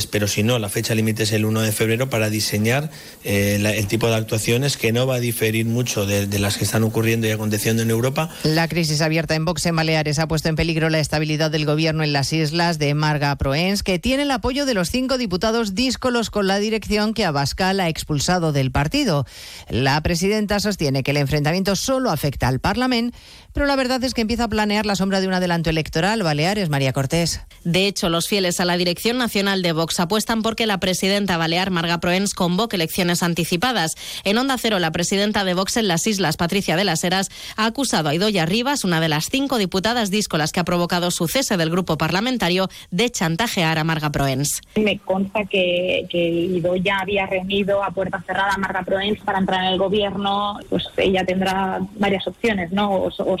pero si no, la fecha límite es el 1 de febrero para diseñar eh, el tipo de actuaciones que no va a diferir mucho de, de las que están ocurriendo y aconteciendo en Europa. La crisis abierta en Vox en Baleares ha puesto en peligro la estabilidad del gobierno en las islas de Marga Proens, que tiene el apoyo de los cinco diputados díscolos con la dirección que Abascal ha expulsado del partido. La presidenta sostiene que el enfrentamiento solo afecta al Parlamento, pero la verdad es que empieza a planear la sombra de un adelanto electoral. Baleares, María Cortés. De hecho, los fieles a la dirección nacional de Vox apuestan porque la presidenta balear Marga Proens convoque elecciones anticipadas. En Onda Cero, la presidenta de Vox en las islas, Patricia de las Heras, ha acusado a Idoya Rivas, una de las cinco diputadas díscolas que ha provocado su cese del grupo parlamentario, de chantajear a Marga Proens. Me consta que, que Ido ya había reunido a puerta cerrada a Marga Proens para entrar en el gobierno. Pues ella tendrá varias opciones, ¿no? O, so- o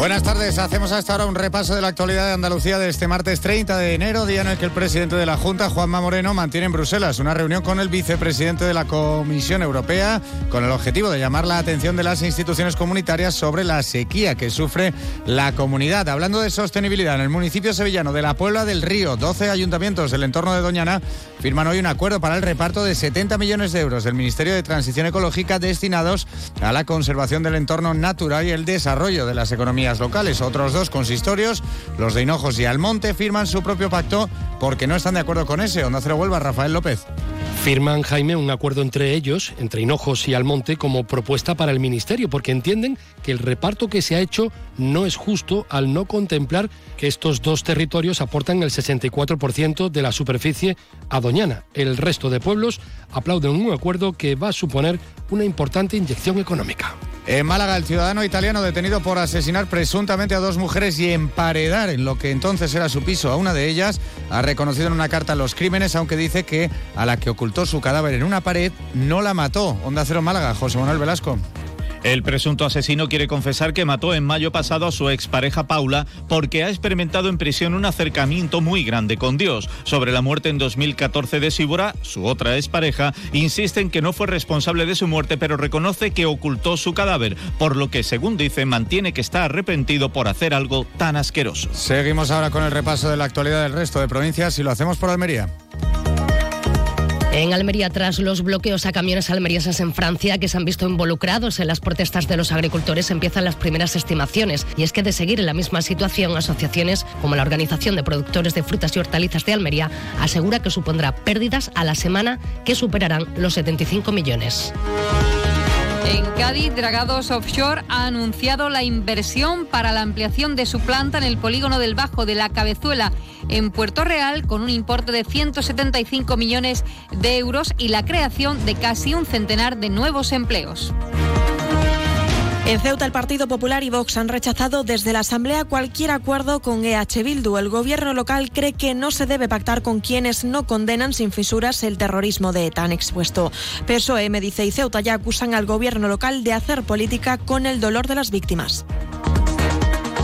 Buenas tardes, hacemos hasta ahora un repaso de la actualidad de Andalucía de este martes 30 de enero, día en el que el presidente de la Junta, Juanma Moreno, mantiene en Bruselas una reunión con el vicepresidente de la Comisión Europea con el objetivo de llamar la atención de las instituciones comunitarias sobre la sequía que sufre la comunidad. Hablando de sostenibilidad, en el municipio sevillano de la Puebla del Río, 12 ayuntamientos del entorno de Doñana firman hoy un acuerdo para el reparto de 70 millones de euros del Ministerio de Transición Ecológica destinados a la conservación del entorno natural y el desarrollo de las economías locales. Otros dos consistorios, los de Hinojos y Almonte, firman su propio pacto porque no están de acuerdo con ese. Onda Cero Huelva, Rafael López. Firman, Jaime, un acuerdo entre ellos, entre Hinojos y Almonte, como propuesta para el Ministerio, porque entienden que el reparto que se ha hecho no es justo al no contemplar que estos dos territorios aportan el 64% de la superficie a Doñana. El resto de pueblos aplauden un acuerdo que va a suponer una importante inyección económica. En Málaga, el ciudadano italiano detenido por asesinar presuntamente a dos mujeres y emparedar en lo que entonces era su piso a una de ellas, ha reconocido en una carta los crímenes, aunque dice que a la que ocultó su cadáver en una pared no la mató. Onda Cero Málaga, José Manuel Velasco. El presunto asesino quiere confesar que mató en mayo pasado a su expareja Paula porque ha experimentado en prisión un acercamiento muy grande con Dios. Sobre la muerte en 2014 de Síbora, su otra expareja, insiste en que no fue responsable de su muerte, pero reconoce que ocultó su cadáver, por lo que, según dice, mantiene que está arrepentido por hacer algo tan asqueroso. Seguimos ahora con el repaso de la actualidad del resto de provincias y lo hacemos por Almería. En Almería, tras los bloqueos a camiones almerienses en Francia que se han visto involucrados en las protestas de los agricultores, empiezan las primeras estimaciones. Y es que de seguir en la misma situación, asociaciones como la Organización de Productores de Frutas y Hortalizas de Almería asegura que supondrá pérdidas a la semana que superarán los 75 millones. En Cádiz, Dragados Offshore ha anunciado la inversión para la ampliación de su planta en el polígono del Bajo de la Cabezuela en Puerto Real con un importe de 175 millones de euros y la creación de casi un centenar de nuevos empleos. En Ceuta, el Partido Popular y Vox han rechazado desde la Asamblea cualquier acuerdo con EH Bildu. El gobierno local cree que no se debe pactar con quienes no condenan sin fisuras el terrorismo de ETA han expuesto. PSOE, Medice y Ceuta ya acusan al gobierno local de hacer política con el dolor de las víctimas.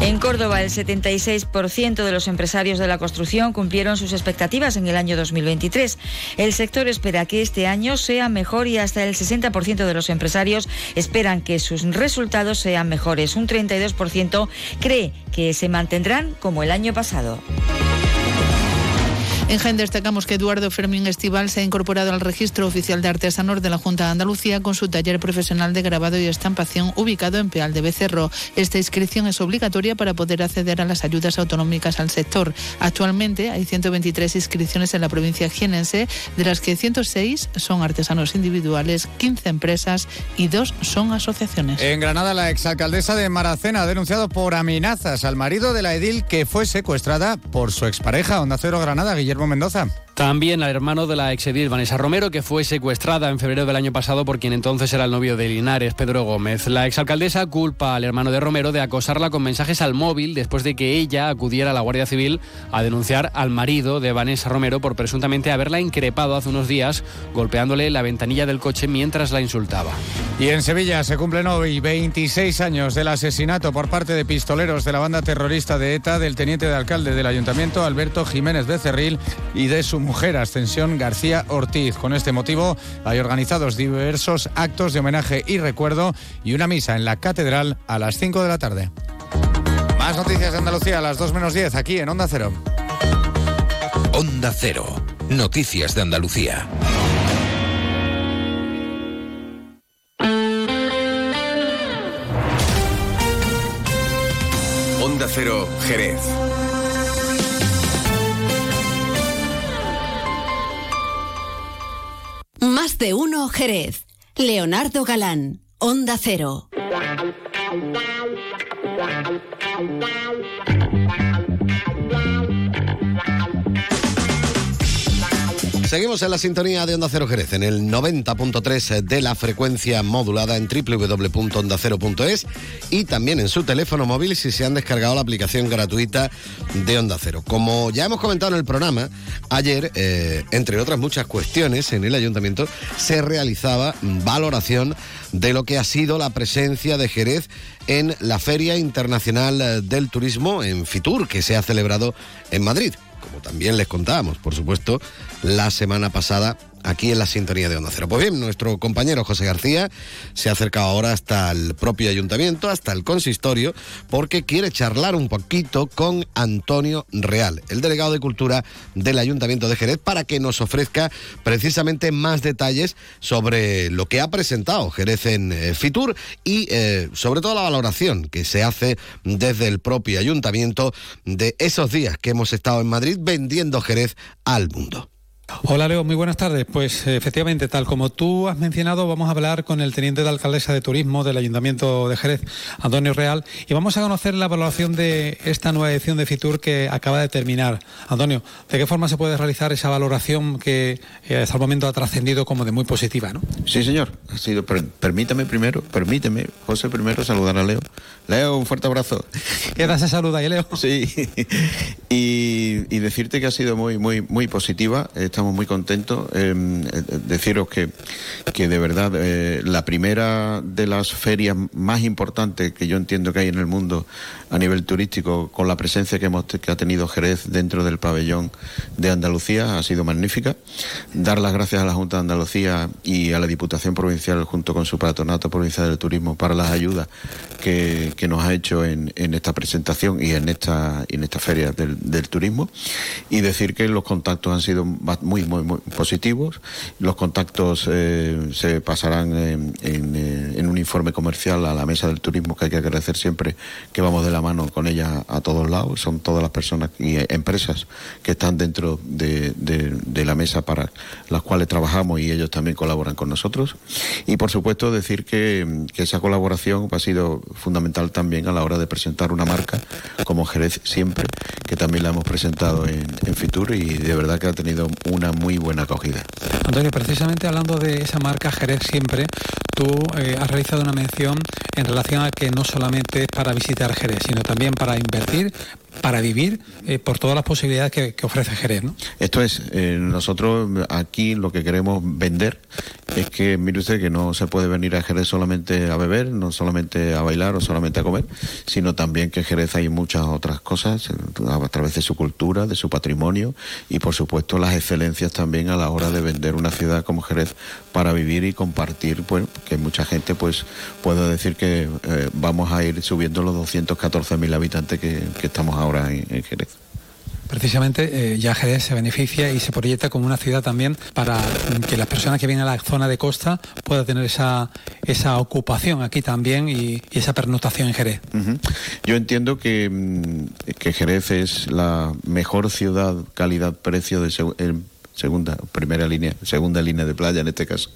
En Córdoba, el 76% de los empresarios de la construcción cumplieron sus expectativas en el año 2023. El sector espera que este año sea mejor y hasta el 60% de los empresarios esperan que sus resultados sean mejores. Un 32% cree que se mantendrán como el año pasado. En Jaén destacamos que Eduardo Fermín Estival se ha incorporado al registro oficial de artesanos de la Junta de Andalucía con su taller profesional de grabado y estampación ubicado en Peal de Becerro. Esta inscripción es obligatoria para poder acceder a las ayudas autonómicas al sector. Actualmente hay 123 inscripciones en la provincia jienense, de las que 106 son artesanos individuales, 15 empresas y 2 son asociaciones. En Granada, la exalcaldesa de Maracena ha denunciado por amenazas al marido de la edil que fue secuestrada por su expareja, Onda Cero Granada, Guillermo Mendoza. También al hermano de la exedil Vanessa Romero, que fue secuestrada en febrero del año pasado por quien entonces era el novio de Linares, Pedro Gómez. La exalcaldesa culpa al hermano de Romero de acosarla con mensajes al móvil después de que ella acudiera a la Guardia Civil a denunciar al marido de Vanessa Romero por presuntamente haberla increpado hace unos días golpeándole la ventanilla del coche mientras la insultaba. Y en Sevilla se cumplen hoy 26 años del asesinato por parte de pistoleros de la banda terrorista de ETA del teniente de alcalde del ayuntamiento Alberto Jiménez Becerril y de su mujer, Ascensión García Ortiz. Con este motivo hay organizados diversos actos de homenaje y recuerdo y una misa en la catedral a las 5 de la tarde. Más noticias de Andalucía a las 2 menos 10 aquí en Onda Cero. Onda Cero. Noticias de Andalucía. Onda Cero, Jerez. De uno Jerez. Leonardo Galán, Onda Cero. Seguimos en la sintonía de Onda Cero Jerez, en el 90.3 de la frecuencia modulada en www.ondacero.es y también en su teléfono móvil si se han descargado la aplicación gratuita de Onda Cero. Como ya hemos comentado en el programa, ayer, eh, entre otras muchas cuestiones, en el ayuntamiento se realizaba valoración de lo que ha sido la presencia de Jerez en la Feria Internacional del Turismo en Fitur, que se ha celebrado en Madrid como también les contábamos, por supuesto, la semana pasada aquí en la sintonía de Onda Cero. Pues bien, nuestro compañero José García se ha acercado ahora hasta el propio ayuntamiento, hasta el consistorio, porque quiere charlar un poquito con Antonio Real, el delegado de Cultura del Ayuntamiento de Jerez, para que nos ofrezca precisamente más detalles sobre lo que ha presentado Jerez en eh, Fitur y eh, sobre todo la valoración que se hace desde el propio ayuntamiento de esos días que hemos estado en Madrid vendiendo Jerez al mundo. Hola Leo, muy buenas tardes. Pues efectivamente, tal como tú has mencionado, vamos a hablar con el teniente de alcaldesa de turismo del Ayuntamiento de Jerez, Antonio Real, y vamos a conocer la valoración de esta nueva edición de Fitur que acaba de terminar. Antonio, ¿de qué forma se puede realizar esa valoración que eh, hasta el momento ha trascendido como de muy positiva? ¿no? Sí, señor. Ha sido, permítame primero, permíteme, José, primero saludar a Leo. Leo, un fuerte abrazo. Queda se saluda y Leo. Sí. Y, y, decirte que ha sido muy, muy, muy positiva estamos muy contentos. Em, eh, deciros que, que de verdad eh, la primera de las ferias más importantes que yo entiendo que hay en el mundo a nivel turístico, con la presencia que, hemos, que ha tenido Jerez dentro del pabellón de Andalucía, ha sido magnífica. Dar las gracias a la Junta de Andalucía y a la Diputación Provincial junto con su Patronato Provincial del Turismo para las ayudas que, que nos ha hecho en, en, esta presentación y en esta, en esta feria del, del turismo. Y decir que los contactos han sido muy, muy, muy positivos. Los contactos eh, se pasarán eh, en, un informe comercial a la mesa del turismo, que hay que agradecer siempre que vamos de la mano con ella a todos lados. Son todas las personas y empresas que están dentro de, la mesa para las cuales trabajamos y ellos también colaboran con nosotros. Y por supuesto decir que, esa colaboración ha sido fundamental también a la hora de presentar una marca como Jerez siempre, que también la hemos presentado en, en Fitur y de verdad que ha tenido una muy buena acogida. Antonio, precisamente hablando de esa marca Jerez siempre, tú eh, has realizado una mención en relación a que no solamente es para visitar Jerez, sino también para invertir, para vivir eh, por todas las posibilidades que, que ofrece Jerez. ¿no? Esto es, eh, nosotros aquí lo que queremos vender es que, mire usted, que no se puede venir a Jerez solamente a beber, no solamente a bailar o solamente a comer, sino también que en Jerez hay muchas otras cosas a través de su cultura, de su patrimonio y, por supuesto, las también a la hora de vender una ciudad como Jerez para vivir y compartir, pues, que mucha gente, pues, puede decir que eh, vamos a ir subiendo los 214.000 habitantes que, que estamos ahora en, en Jerez. Precisamente eh, ya Jerez se beneficia y se proyecta como una ciudad también para que las personas que vienen a la zona de costa puedan tener esa, esa ocupación aquí también y, y esa pernotación en Jerez. Uh -huh. Yo entiendo que, mm, que, Jerez es la mejor ciudad calidad-precio de segunda, primera línea, segunda línea de playa en este caso,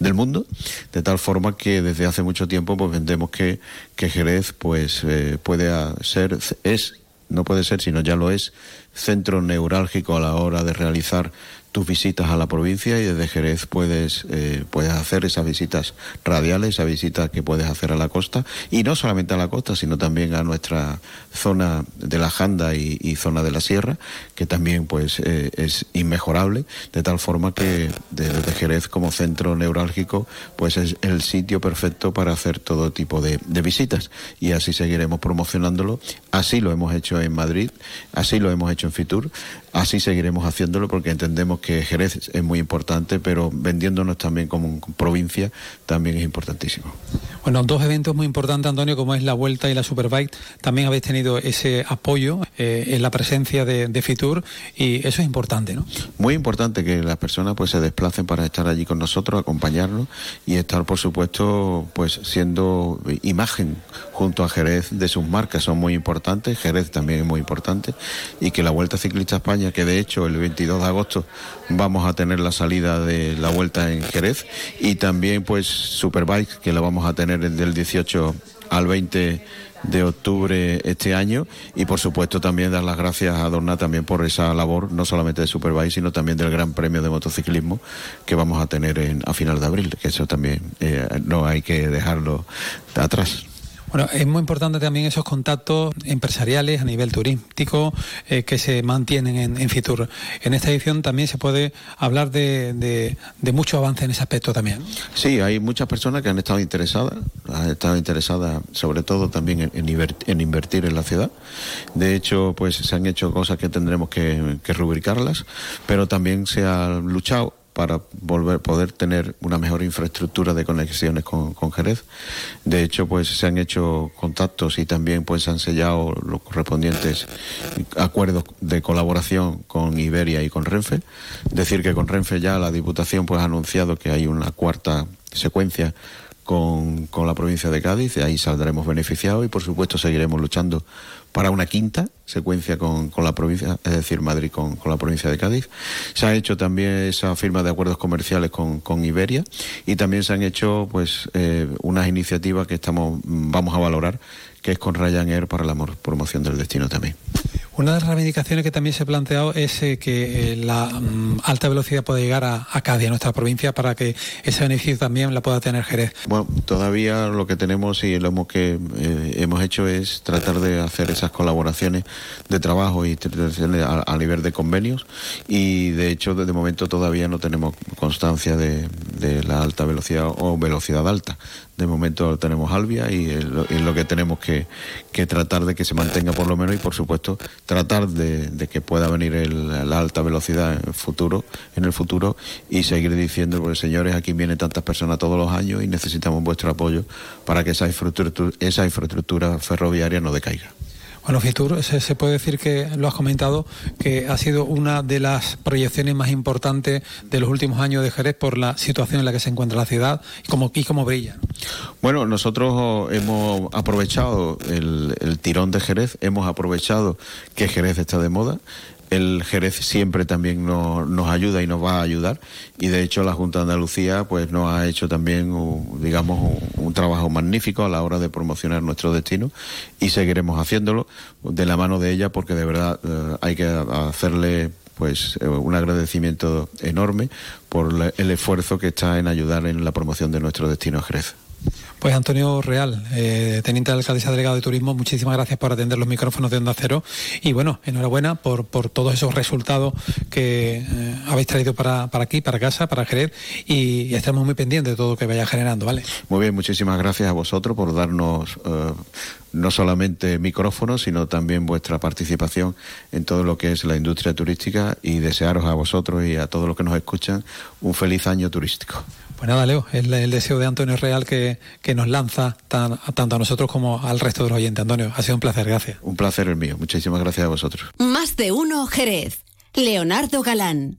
del mundo, de tal forma que desde hace mucho tiempo pues vendemos que, que Jerez pues eh, puede ser, es, no puede ser, sino ya lo es, centro neurálgico a la hora de realizar tus visitas a la provincia y desde Jerez puedes, eh, puedes hacer esas visitas radiales, esas visitas que puedes hacer a la costa y no solamente a la costa, sino también a nuestra zona de la Janda y, zona de la Sierra, que también pues eh, es inmejorable, de tal forma que desde Jerez como centro neurálgico pues es el sitio perfecto para hacer todo tipo de, visitas y así seguiremos promocionándolo. Así lo hemos hecho en Madrid, así lo hemos hecho en Fitur. Así seguiremos haciéndolo porque entendemos que Jerez es muy importante, pero vendiéndonos también como provincia también es importantísimo. Bueno, dos eventos muy importantes, Antonio, como es la Vuelta y la Superbike. También habéis tenido ese apoyo eh, en la presencia de, de, Fitur y eso es importante, ¿no? Muy importante que las personas pues se desplacen para estar allí con nosotros, acompañarnos y estar, por supuesto, pues siendo imagen junto a Jerez de sus marcas. Son muy importantes, Jerez también es muy importante y que la Vuelta Ciclista España, que de hecho el 22 de agosto vamos a tener la salida de la Vuelta en Jerez y también pues Superbike, que la vamos a tener del 18 al 20 de octubre este año y por supuesto también dar las gracias a Dorna también por esa labor no solamente de Superbike sino también del Gran Premio de Motociclismo que vamos a tener en, a final de abril que eso también eh, no hay que dejarlo atrás. Es muy importante también esos contactos empresariales a nivel turístico eh, que se mantienen en, Fitur. En esta edición también se puede hablar de, mucho avance en ese aspecto también. Sí, hay muchas personas que han estado interesadas, han estado interesadas sobre todo también en, en, invertir en la ciudad. De hecho, pues se han hecho cosas que tendremos que, que rubricarlas, pero también se ha luchado para volver poder tener una mejor infraestructura de conexiones con, Jerez. De hecho, pues se han hecho contactos y también pues han sellado los correspondientes acuerdos de colaboración con Iberia y con Renfe. Decir que con Renfe ya la Diputación pues ha anunciado que hay una cuarta secuencia con, con la provincia de Cádiz, y ahí saldremos beneficiados y por supuesto seguiremos luchando para una quinta secuencia con, con la provincia, es decir, Madrid con, con, la provincia de Cádiz. Se ha hecho también esa firma de acuerdos comerciales con, con Iberia y también se han hecho pues eh, unas iniciativas que estamos vamos a valorar que es con Ryanair para la promoción del destino también. Una de las reivindicaciones que también se ha planteado es eh, que eh, la mm, alta velocidad pueda llegar a, a, Cádiz, a nuestra provincia, para que ese beneficio también la pueda tener Jerez. Bueno, todavía lo que tenemos y lo que eh, hemos hecho es tratar de hacer esas colaboraciones de trabajo y a, nivel de convenios y de hecho de momento todavía no tenemos constancia de la alta velocidad o velocidad alta. De momento tenemos Albia y es lo, que tenemos que, tratar de que se mantenga por lo menos y por supuesto tratar de, que pueda venir la alta velocidad en el futuro, en el futuro y seguir diciendo, pues señores, aquí vienen tantas personas todos los años y necesitamos vuestro apoyo para que esa infraestructura ferroviaria no decaiga. Bueno, Fitur, se, puede decir que lo has comentado, que ha sido una de las proyecciones más importantes de los últimos años de Jerez por la situación en la que se encuentra la ciudad y cómo, y cómo brilla. Bueno, nosotros hemos aprovechado el tirón de Jerez, hemos aprovechado que Jerez está de moda el Jerez siempre también nos, ayuda y nos va a ayudar y de hecho la Junta de Andalucía pues nos ha hecho también digamos un, trabajo magnífico a la hora de promocionar nuestro destino y seguiremos haciéndolo de la mano de ella porque de verdad eh, hay que hacerle pues eh, un agradecimiento enorme por el esfuerzo que está en ayudar en la promoción de nuestro destino Jerez. Pues Antonio Real, eh, teniente de alcaldesa delegado de turismo, muchísimas gracias por atender los micrófonos de Onda Cero y bueno, enhorabuena por, por todos esos resultados que eh, habéis traído para, para, aquí, para casa, para Jerez y, estamos muy pendientes de todo lo que vaya generando, ¿vale? Muy bien, muchísimas gracias a vosotros por darnos... Eh, no solamente micrófonos, sino también vuestra participación en todo lo que es la industria turística y desearos a vosotros y a todos los que nos escuchan un feliz año turístico. Pues nada, Leo, es el, deseo de Antonio Real que, que nos lanza tanto a nosotros como al resto de los oyentes. Antonio, ha sido un placer, gracias. Un placer el mío, muchísimas gracias a vosotros. Más de uno, Jerez. Leonardo Galán,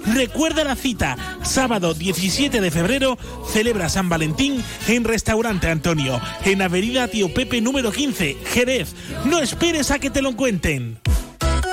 Recuerda la cita, sábado 17 de febrero, celebra San Valentín en Restaurante Antonio en Avenida Tío Pepe número 15, Jerez. No esperes a que te lo cuenten.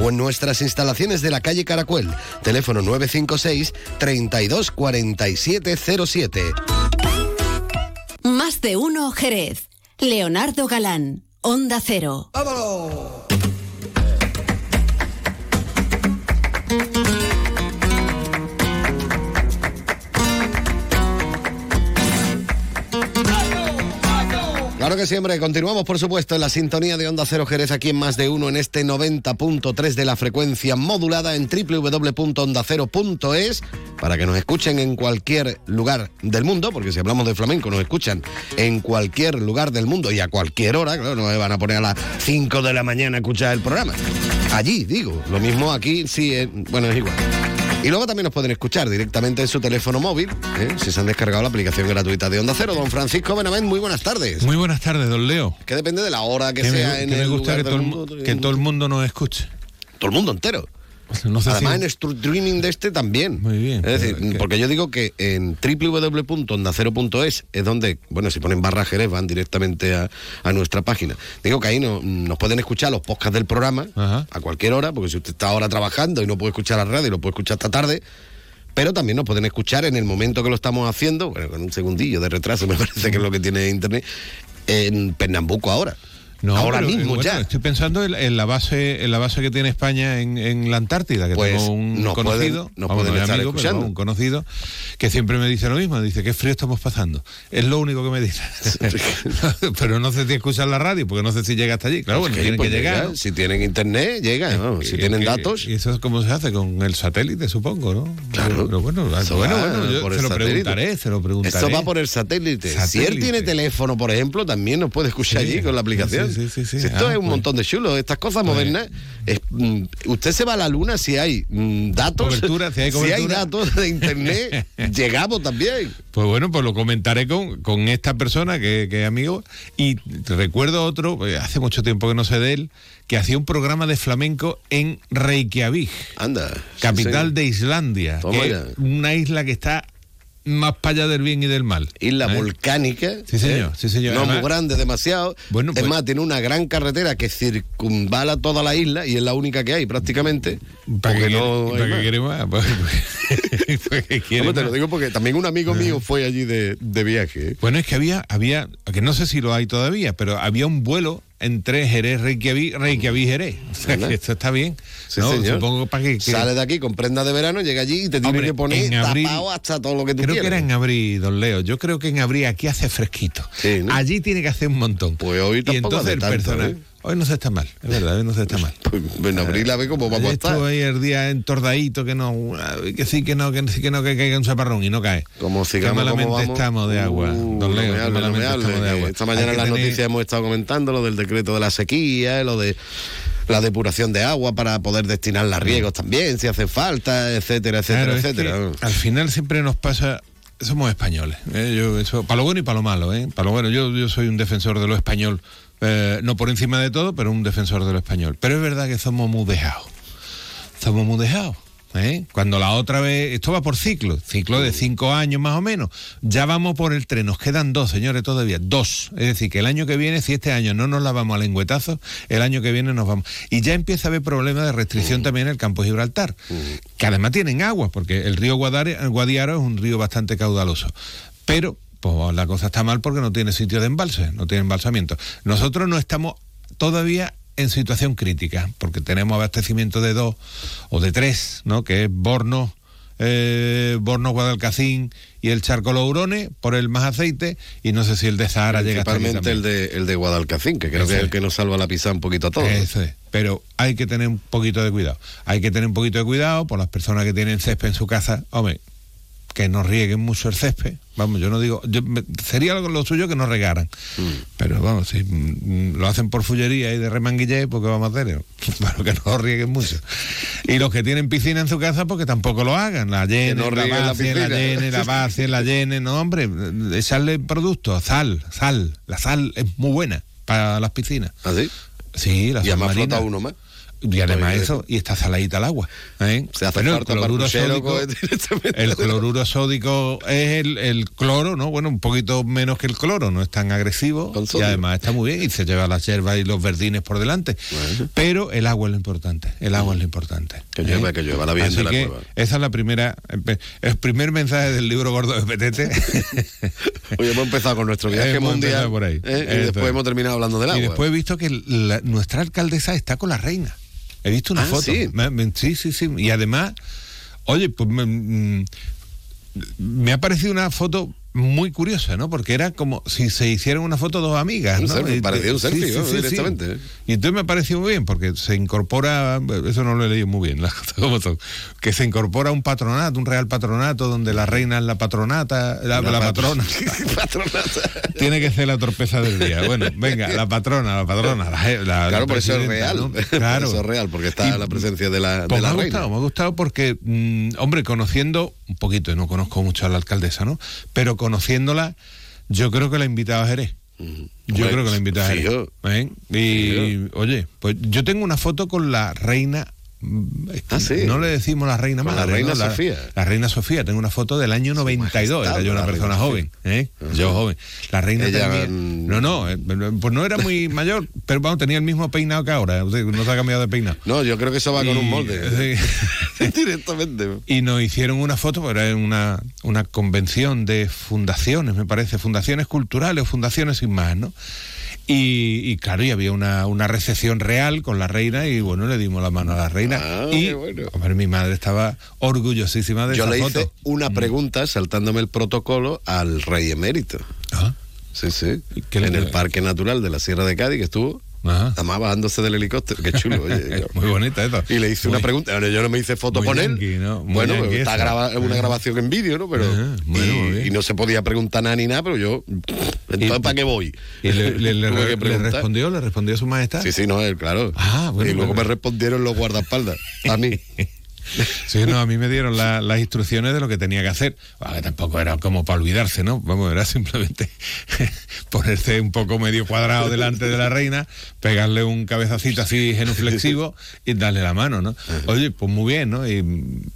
o en nuestras instalaciones de la calle Caracuel. Teléfono 956 32 47 07. Más de uno Jerez. Leonardo Galán, Onda Cero. Claro que siempre, continuamos por supuesto en la sintonía de Onda Cero Jerez aquí en más de uno en este 90.3 de la frecuencia modulada en www.ondacero.es para que nos escuchen en cualquier lugar del mundo, porque si hablamos de flamenco nos escuchan en cualquier lugar del mundo y a cualquier hora, claro, no me van a poner a las 5 de la mañana a escuchar el programa. Allí, digo, lo mismo aquí, sí, eh, bueno, es igual. Y luego también nos pueden escuchar directamente en su teléfono móvil, ¿eh? si se han descargado la aplicación gratuita de Onda Cero. Don Francisco Benavent, muy buenas tardes. Muy buenas tardes, don Leo. Que depende de la hora que, Que sea me, en que me el gusta lugar que todo, el, mundo. mu- que todo el mundo nos escuche. Todo el mundo entero. No sé Además, si- en streaming de este también. Muy bien. Es decir, que- porque yo digo que en www.ondacero.es es donde, bueno, si ponen barra Jerez van directamente a, a nuestra página. Digo que ahí no- nos pueden escuchar los podcasts del programa a cualquier hora, porque si usted está ahora trabajando y no puede escuchar la radio, lo puede escuchar esta tarde. Pero también nos pueden escuchar en el momento que lo estamos haciendo, bueno, con un segundillo de retraso, me parece que es lo que tiene internet, en Pernambuco ahora. No, ahora pero, mismo bueno, ya. Estoy pensando en, en la base en la base que tiene España en, en la Antártida, que Pues tengo un conocido, pueden- nos vamos, pueden no es estar amigo, pero escuchando. un conocido, que siempre me dice lo mismo, dice qué frío estamos pasando. Es lo único que me dice. pero no sé si escuchan la radio, porque no sé si llega hasta allí. Claro, bueno, tienen pues que llegar. llega. Si tienen internet, llega. vamos, si tienen que- datos. ¿Y eso es cómo se hace? Con el satélite, supongo, ¿no? Claro. Pero bueno, Eso bueno, bueno, yo por se lo satélite. preguntaré, se lo preguntaré. Esto va por el satélite. Si él tiene teléfono, por ejemplo, también nos puede escuchar Sí, allí con la aplicación. sí, sí, sí, sí. Si esto Ah, es un pues. montón de chulo. Estas cosas modernas. es, mm, usted se va a la luna si hay mm, datos. Cobertura, si hay cobertura. datos de internet, llegamos también. Pues bueno, pues lo comentaré con, con esta persona que, que es amigo. Y recuerdo otro, eh, hace mucho tiempo que no sé de él, que hacía un programa de flamenco en Reykjavik. Anda. Capital sí. de Islandia. Que es una isla que está más para allá del bien y del mal. Isla ¿Eh? volcánica. Sí, señor, ¿eh? sí, señor. No muy grande, demasiado. Bueno, es pues- más, tiene una gran carretera que circunvala toda la isla y es la única que hay prácticamente. ¿Para qué no más. te lo digo porque también un amigo mío fue allí de, de viaje. Bueno, es que había, había, que no sé si lo hay todavía, pero había un vuelo entre Jerez, Reykjavik, Reykjavik, Jerez. O sea, que esto está bien. Sí, ¿no? señor. Supongo para que, que- Sale de aquí con prenda de verano, llega allí y te tiene que poner abril- tapado hasta todo lo que tú Creo que quieras. era en abril, don Leo. Yo creo que en abril aquí hace fresquito. Allí tiene que hacer un montón. Pues hoy y tampoco entonces hace el tanto, personal. ¿eh? Hoy no se está mal, es verdad, hoy no se está mal. Pues en abril a ver cómo vamos a estar. Estuvo ahí el día entordadito, que no, que sí, que no, que sí, que no, que caiga un chaparrón y no cae. Como sigamos malamente como vamos. estamos de agua, Uh, don Leo, no me hable, no me hable, estamos de agua. Esta mañana en las tener- noticias hemos estado comentando lo del decreto de la sequía, lo de la depuración de agua para poder destinarla a riegos también, si hace falta, etcétera, etcétera, Claro, es etcétera. que al final siempre nos pasa somos españoles ¿eh? yo eso para lo bueno y para lo malo ¿eh? para lo bueno yo, yo soy un defensor de lo español eh, no por encima de todo pero un defensor de lo español pero es verdad que somos muy dejados somos muy dejados ¿eh? Cuando la otra vez, esto va por ciclo, ciclo de cinco años más o menos, ya vamos por el tren, nos quedan dos, señores, todavía, dos. Es decir, que el año que viene, si este año no nos la vamos a lengüetazo, el año que viene nos vamos. Y ya empieza a haber problemas de restricción también en el campo de Gibraltar, que además tienen agua, porque el río Guadiaro es un río bastante caudaloso. Pero pues la cosa está mal porque no tiene sitio de embalse, no tiene embalsamiento. Nosotros no estamos todavía en situación crítica, porque tenemos abastecimiento de dos o de tres, ¿no? Que es Borno, eh, Borno Guadalcacín y el Charco Lourones por el más aceite y no sé si el de Sahara llega hasta Principalmente el de, el de Guadalcacín, que creo Ese que es el que nos salva la pizza un poquito a todos. Pero hay que tener un poquito de cuidado. Hay que tener un poquito de cuidado por las personas que tienen césped en su casa. Hombre, que no rieguen mucho el césped. Vamos, yo no digo, yo, sería algo lo suyo que no regaran. Pero vamos, si mm, lo hacen por fullería y de remanguillé, pues ¿qué vamos a hacer? Bueno, que no rieguen mucho. Y los que tienen piscina en su casa, porque tampoco lo hagan. La llenen, no la la vacien, la piscina. llenen, la vacien, la llenen. No, hombre, echarle productos, sal, sal. La sal es muy buena para las piscinas. ¿Ah, sí? Sí, la Y sal además flota uno más. Y además eso, y está saladita el agua. ¿eh? Se hace Bueno, el cloruro sódico, directamente. el cloruro sódico es el, el cloro, ¿no? Bueno, un poquito menos que el cloro, no es tan agresivo y además está muy bien y se lleva las hierbas y los verdines por delante. Pero el agua es lo importante, el agua es lo importante. ¿eh? Que llueva, que llueva la Virgen Así de la que Cueva. Esa es la primera, el primer mensaje del libro gordo de Petete. Hoy hemos empezado con nuestro viaje Hemos mundial empezado por ahí. ¿eh? y después es. hemos terminado hablando del Y agua. después he visto que la- nuestra alcaldesa está con la reina. He visto una Ah, foto. ¿sí? Sí, sí, sí. Y además, oye, pues me, mm, me ha parecido una foto muy curiosa, ¿no? Porque era como si se hicieran una foto dos amigas, Un ¿no? selfie, Y- parecía un selfie, sí, ¿no? sí. Directamente. Y entonces me ha parecido muy bien, porque se incorpora, eso no lo he leído muy bien, las cosas como son, que se incorpora un patronato, un real patronato, donde la reina es la patronata, la, La la pat- patrona. Patronata. Tiene que ser la torpeza del día. Bueno, venga, la patrona, la patrona. La, Claro, la por eso es real. ¿no? Por Claro. eso es real, porque está Y- la presencia de la, Pues de la me ha reina. gustado, me ha gustado porque, mm, hombre, conociendo un poquito, y no conozco mucho a la alcaldesa, ¿no? Pero conociéndola, yo creo que la he invitado a Jerez. Yo creo que la he invitado a Jerez. ¿eh? Y, oye, pues yo tengo una foto con la reina. Mm, es que Ah, sí. No le decimos la reina Con la madre, reina ¿no? Sofía. La reina Sofía, tengo una foto del año 92, era yo una persona joven, ¿eh? Yo joven. La reina Ella, también. No, no, eh, pues no era muy mayor, pero vamos, tenía el mismo peinado que ahora, no se ha cambiado de peinado. No, yo creo que eso va con un molde. sí. Directamente. Y nos hicieron una foto, pero era una, una convención de fundaciones, me parece, fundaciones culturales o fundaciones sin más, ¿no? Y, y claro, y había una, una recepción real con la reina y bueno, le dimos la mano a la reina. Ah, y qué bueno. hombre, mi madre estaba orgullosísima de Yo esa le foto. Mm. hice una pregunta saltándome el protocolo al rey emérito. Ah. Sí, sí. En el Parque Natural de la Sierra de Cádiz que estuvo. Ajá. Bajándose del helicóptero. Qué chulo, oye. Muy bonita esto. Y le hice Muy- una pregunta. Ahora, Yo no me hice foto con él. ¿no? Bueno, yankee está graba- una grabación en vídeo, ¿no? Pero Ajá, bueno, muy y, no se podía preguntar nada ni nada, pero yo entonces ¿para qué voy? Y le, le- le- respondió, le respondió su majestad. Sí, sí, no, él, claro. Ah, bueno, y luego bueno. me respondieron los guardaespaldas. A mí. Sí, no, a mí me dieron la- las instrucciones de lo que tenía que hacer. Que tampoco era como para olvidarse, ¿no? Vamos, era simplemente ponerse un poco medio cuadrado delante de la reina, pegarle un cabezacito así genuflexivo y darle la mano, ¿no? Oye, pues muy bien, ¿no? Y,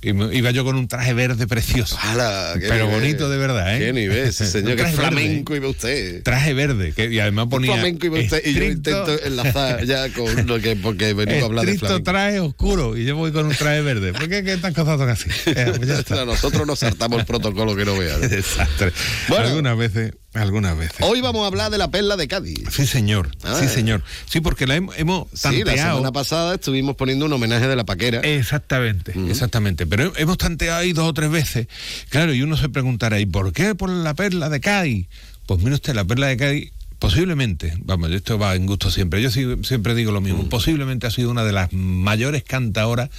iba yo con un traje verde precioso. ¡Hala! qué Pero nivel! bonito de verdad, ¿eh? ¡Qué nivel, sí, señor! Un ¡Qué traje verde. flamenco iba usted! Traje verde, que, y además ponía. flamenco iba usted y yo intento enlazar ya con lo que porque venimos a hablar de flamenco. traje oscuro y yo voy con un traje verde. ¿Por qué que estas cosas son así? Eh, pues ya está. Nosotros nos saltamos el protocolo que no vean. Desastre. Bueno. algunas veces, algunas veces. Hoy vamos a hablar de la perla de Cádiz. Sí, señor. Ah. Sí, señor. Sí, porque la hemos, hemos Sí, la semana pasada estuvimos poniendo un homenaje de la paquera. Exactamente, exactamente. Pero hemos tanteado ahí dos o tres veces. Claro, y uno se preguntará, ¿y por qué por la perla de Cádiz? Pues mire usted, la perla de Cádiz, posiblemente, vamos, esto va en gusto siempre, yo siempre digo lo mismo, posiblemente ha sido una de las mayores cantadoras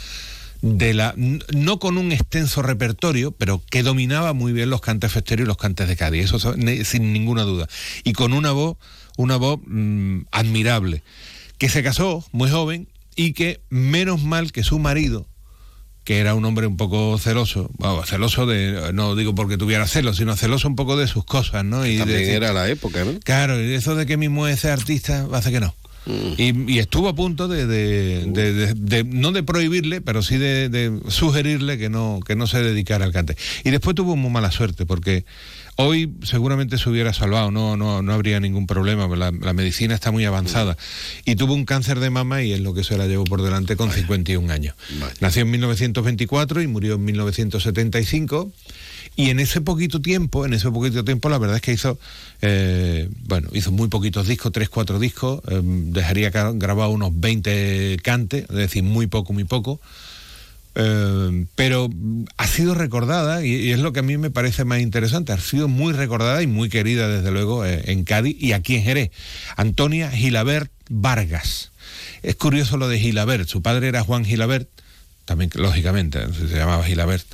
de la no con un extenso repertorio, pero que dominaba muy bien los cantes festeros y los cantes de Cádiz, eso sin ninguna duda. Y con una voz, una voz mm, admirable, que se casó muy joven y que menos mal que su marido que era un hombre un poco celoso, bueno, celoso de, no digo porque tuviera celos, sino celoso un poco de sus cosas, ¿no? Y También de- era la época, ¿no? Claro, y eso de que mi mujer sea artista hace que no. Y, y estuvo a punto de, de- de- de- de- no de prohibirle, pero sí de, sugerirle que no, que no se dedicara al cante. Y después tuvo muy mala suerte, porque hoy seguramente se hubiera salvado, no, no, no habría ningún problema, la, la medicina está muy avanzada. Y tuvo un cáncer de mama y es lo que se la llevó por delante con 51 años. Nació en 1924 y murió en 1975. Y en ese poquito tiempo, en ese poquito tiempo, la verdad es que hizo, eh, bueno, hizo muy poquitos discos, tres, cuatro discos, eh, dejaría grabado unos 20 cantes, es decir, muy poco, muy poco. Eh, pero ha sido recordada y, y es lo que a mí me parece más interesante. Ha sido muy recordada y muy querida, desde luego, eh, en Cádiz y aquí en Jerez. Antonia Gilabert Vargas. Es curioso lo de Gilabert. Su padre era Juan Gilabert, también lógicamente se llamaba Gilabert.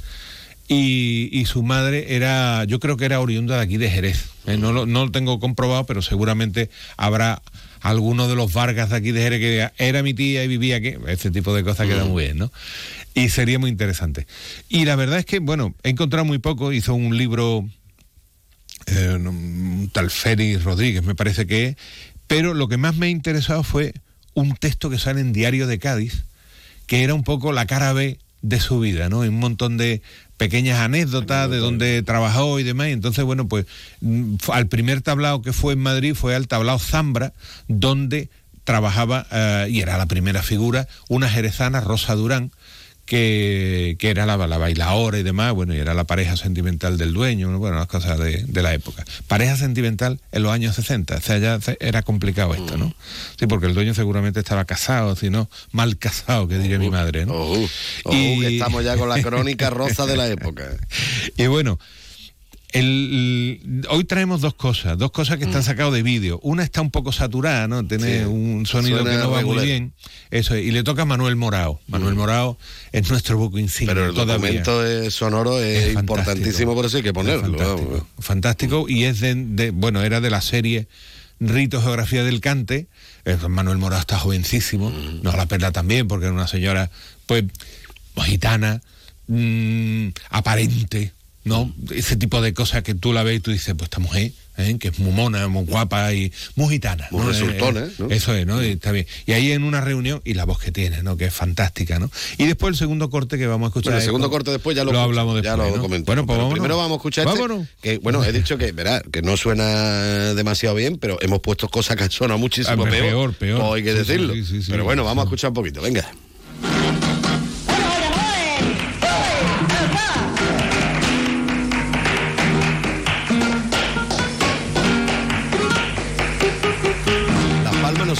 Y, y su madre era, yo creo que era oriunda de aquí de Jerez. Eh, no, lo, no lo tengo comprobado, pero seguramente habrá alguno de los Vargas de aquí de Jerez que diga, era mi tía y vivía aquí. Este tipo de cosas queda muy bien, ¿no? Y sería muy interesante. Y la verdad es que, bueno, he encontrado muy poco, hizo un libro, eh, un tal Félix Rodríguez, me parece que es, pero lo que más me ha interesado fue un texto que sale en Diario de Cádiz, que era un poco la cara B de su vida, ¿no? Un montón de pequeñas anécdotas de donde trabajó y demás. Y entonces, bueno, pues mm, al primer tablao que fue en Madrid fue al tablao Zambra, donde trabajaba, eh, y era la primera figura, una jerezana, Rosa Durán, que, que era la, la bailadora y demás, bueno, y era la pareja sentimental del dueño, bueno, las cosas de, de la época. Pareja sentimental en los años 60, o sea, ya era complicado esto, ¿no? Sí, porque el dueño seguramente estaba casado, si no, mal casado, que diría mi madre, ¿no? Ojo, que estamos ya con la crónica rosa de la época. Y bueno, el, hoy traemos dos cosas, dos cosas que están Mm. sacadas de vídeo. Una está un poco saturada, ¿no? Tiene Sí. un sonido que no va regular. muy bien. Eso es. Y le toca a Manuel Morao. Manuel Morao es nuestro buco insignia Pero el todavía. documento sonoro es, Es importantísimo, por eso hay que ponerlo. fantástico. vamos. Fantástico. Y es de, de- bueno, era de la serie Rito Geografía del Cante. Manuel Morao está jovencísimo. Mm. No la perda también, porque era una señora, pues, gitana, mm, aparente, ¿no? Ese tipo de cosas que tú la ves y tú dices, pues esta mujer, ¿eh? que es muy mona, muy guapa y muy gitana. Muy ¿no? resultona, Eh, ¿no? Eso es, ¿no? Y está bien. Y ahí en una reunión, y la voz que tiene, ¿no? Que es fantástica, ¿no? Y después el segundo corte que vamos a escuchar. Bueno, el segundo corte después ya lo, hablamos ya lo ¿no? comentamos. Bueno, pues vámonos. primero vamos a escuchar este, que bueno, he dicho que, verá, que no suena demasiado bien, pero hemos puesto cosas que han sonado muchísimo Ah, peor. peor, peor. Pues hay que Sí, decirlo. sí, sí, sí. pero bueno, vamos a escuchar un poquito, venga.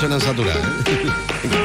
Suenan saturadas. ¿eh?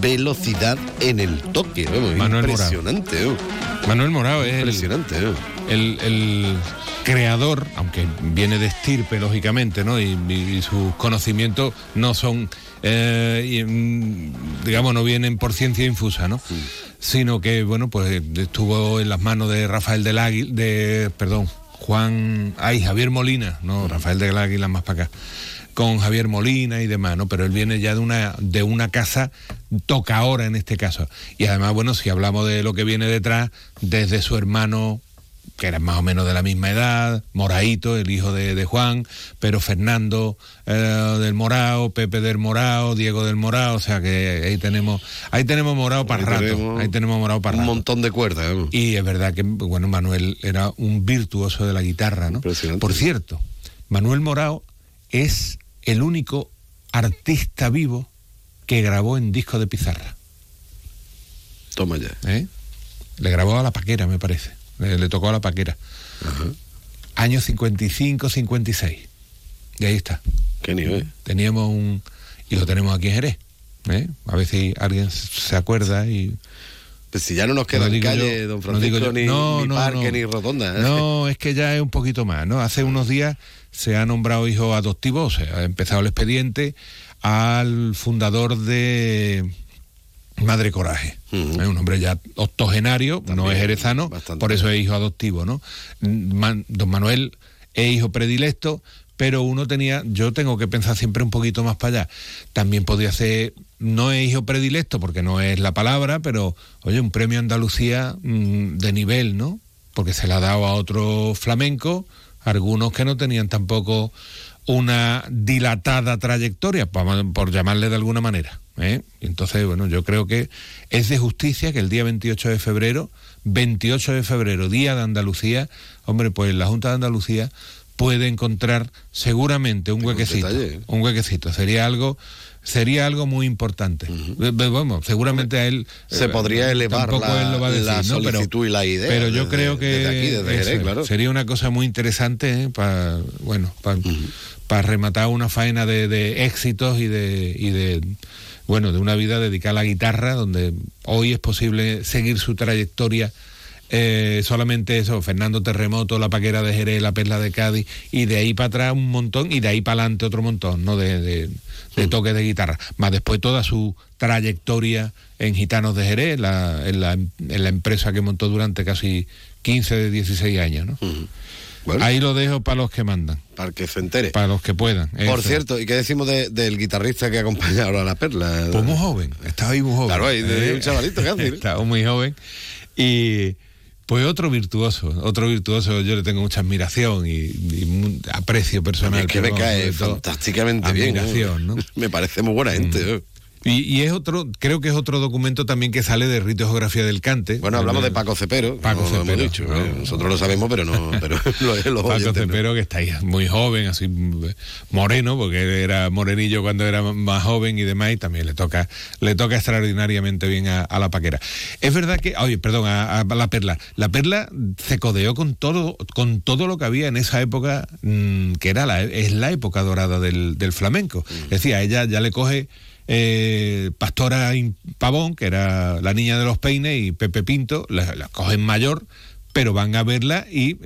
velocidad en el toque. vamos, Manuel Morao. impresionante. Manuel Morao es el- Impresionante. el, el creador, aunque viene de estirpe, lógicamente, ¿no? Y, y sus conocimientos no son, eh, mm, digamos, no vienen por ciencia infusa, ¿no? Sino que, bueno, pues estuvo en las manos de Rafael del Águila, de, perdón, Juan, ay, Javier Molina, no, Rafael del Águila más para acá con Javier Molina y demás, ¿no? Pero él viene ya de una, de una casa toca ahora en este caso. Y además, bueno, si hablamos de lo que viene detrás, desde su hermano que eran más o menos de la misma edad, Moraito, el hijo de, de Juan, pero Fernando eh, del Morao, Pepe del Morao, Diego del Morao, o sea que ahí tenemos, ahí tenemos Morao para Ahí rato, tenemos ahí tenemos Morao para un rato. montón de cuerdas. ¿eh? Y es verdad que, bueno, Manuel era un virtuoso de la guitarra, ¿no? Por cierto, Manuel Morao es el único artista vivo que grabó en disco de pizarra. Toma ya. ¿Eh? Le grabó a la paquera, me parece. Le, le tocó a la paquera. Año 55, 56. Y ahí está. Qué nivel. Teníamos un... Y lo tenemos aquí en Jerez. ¿eh? A ver si alguien se acuerda y... Pues si ya no nos queda No calle, yo, don Francisco, ni, No, ni parque, ni rotonda. ¿eh? No, es que ya es un poquito más, ¿no? Hace unos días se ha nombrado hijo adoptivo, o sea, ha empezado el expediente al fundador de Madre Coraje. Es un hombre ya octogenario, no es jerezano, por eso es hijo adoptivo, ¿no? Man- don Manuel es hijo predilecto, pero uno tenía, yo tengo que pensar siempre un poquito más para allá. También podría ser, no es hijo predilecto porque no es la palabra, pero oye, un premio Andalucía mm, de nivel, ¿no? Porque se le ha dado a otro flamenco, algunos que no tenían tampoco una dilatada trayectoria, por, llamarle de alguna manera. ¿eh? Entonces, bueno, yo creo que es de justicia que el día 28 de febrero, 28 de febrero, Día de Andalucía, hombre, pues la Junta de Andalucía puede encontrar seguramente un huequecito. detalle. Un huequecito. Sería algo sería algo muy importante. Eh, Bueno, seguramente a él Se eh, podría elevar la- él lo va a decir, la ¿no? Pero- solicitud y la idea Pero yo desde- creo que desde aquí, desde Jerez, eso, claro. sería una cosa muy interesante para bueno para rematar una faena de, de éxitos y de y de bueno de una vida dedicada a la guitarra donde hoy es posible seguir su trayectoria eh, solamente eso, Fernando Terremoto, la Paquera de Jerez, la Perla de Cádiz, y de ahí para atrás un montón, y de ahí para adelante otro montón, ¿no? De, de, de toques de guitarra. Más después toda su trayectoria en Gitanos de Jerez, la- en, la, en la empresa que montó durante casi 15 de 16 años, ¿no? Ahí lo dejo para los que mandan. Para que se entere. Para los que puedan. Por cierto, ¿y qué decimos de- del guitarrista que acompaña ahora a la perla? Pues muy joven, estaba ahí muy joven. Claro, ahí de Eh, un chavalito casi. Estaba muy joven. Y pues otro virtuoso, otro virtuoso, yo le tengo mucha admiración y, aprecio personal. Es que me cae fantásticamente bien. admiración, ¿no? Me parece muy buena gente. ¿eh? Y, y es otro, creo que es otro documento también que sale de Rito y Geografía del Cante. Bueno, hablamos de Paco Cepero. Paco no lo Cepero, dicho, ¿no? ¿eh? Nosotros lo sabemos, pero no. Pero lo, los Paco oyentes. Cepero, que está ahí muy joven, así mm, moreno, porque era morenillo cuando era más joven y demás, y también le toca, le toca extraordinariamente bien a, a la paquera. Es verdad que, oye, perdón, a, a la perla. La perla se codeó con todo, con todo lo que había en esa época, mm, que era la, es la época dorada del, del flamenco. Decía, ella ya le coge eh, Pastora Pavón, que era la niña de los peines, y Pepe Pinto, la, cogen mayor, pero van a verla y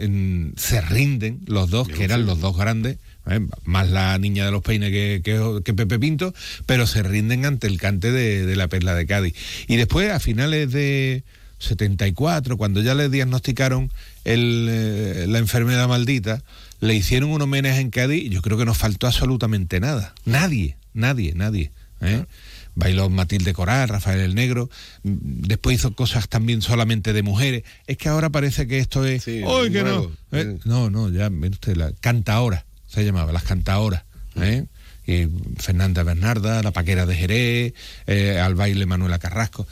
se rinden los dos, que eran los dos grandes, ¿eh? más la niña de los peines que, Pepe Pinto, pero se rinden ante el cante de, de la Perla de Cádiz. Y después, a finales de 74, cuando ya le diagnosticaron el, eh, la enfermedad maldita, le hicieron un homenaje en Cádiz y yo creo que no faltó absolutamente nada. Nadie, nadie, nadie. ¿Eh? Bailó Matilde Coral, Rafael el Negro, después hizo cosas también solamente de mujeres. Es que ahora parece que esto es... ¡Ay, que no! ¿Eh? No, no, ya, mire usted, la cantaora, se llamaba, las cantaoras. ¿eh? Y Fernanda Bernarda, la Paquera de Jerez, eh, al baile Manuela Carrasco.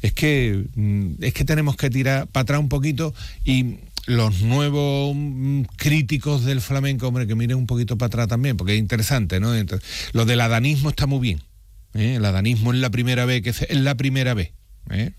Es que, mm, es que tenemos que tirar para atrás un poquito y los nuevos mm, críticos del flamenco, hombre, que miren un poquito para atrás también, porque es interesante, ¿no? Entonces, lo del adanismo está muy bien. ¿Eh? El adanismo es la primera vez que se- es la primera vez. ¿eh?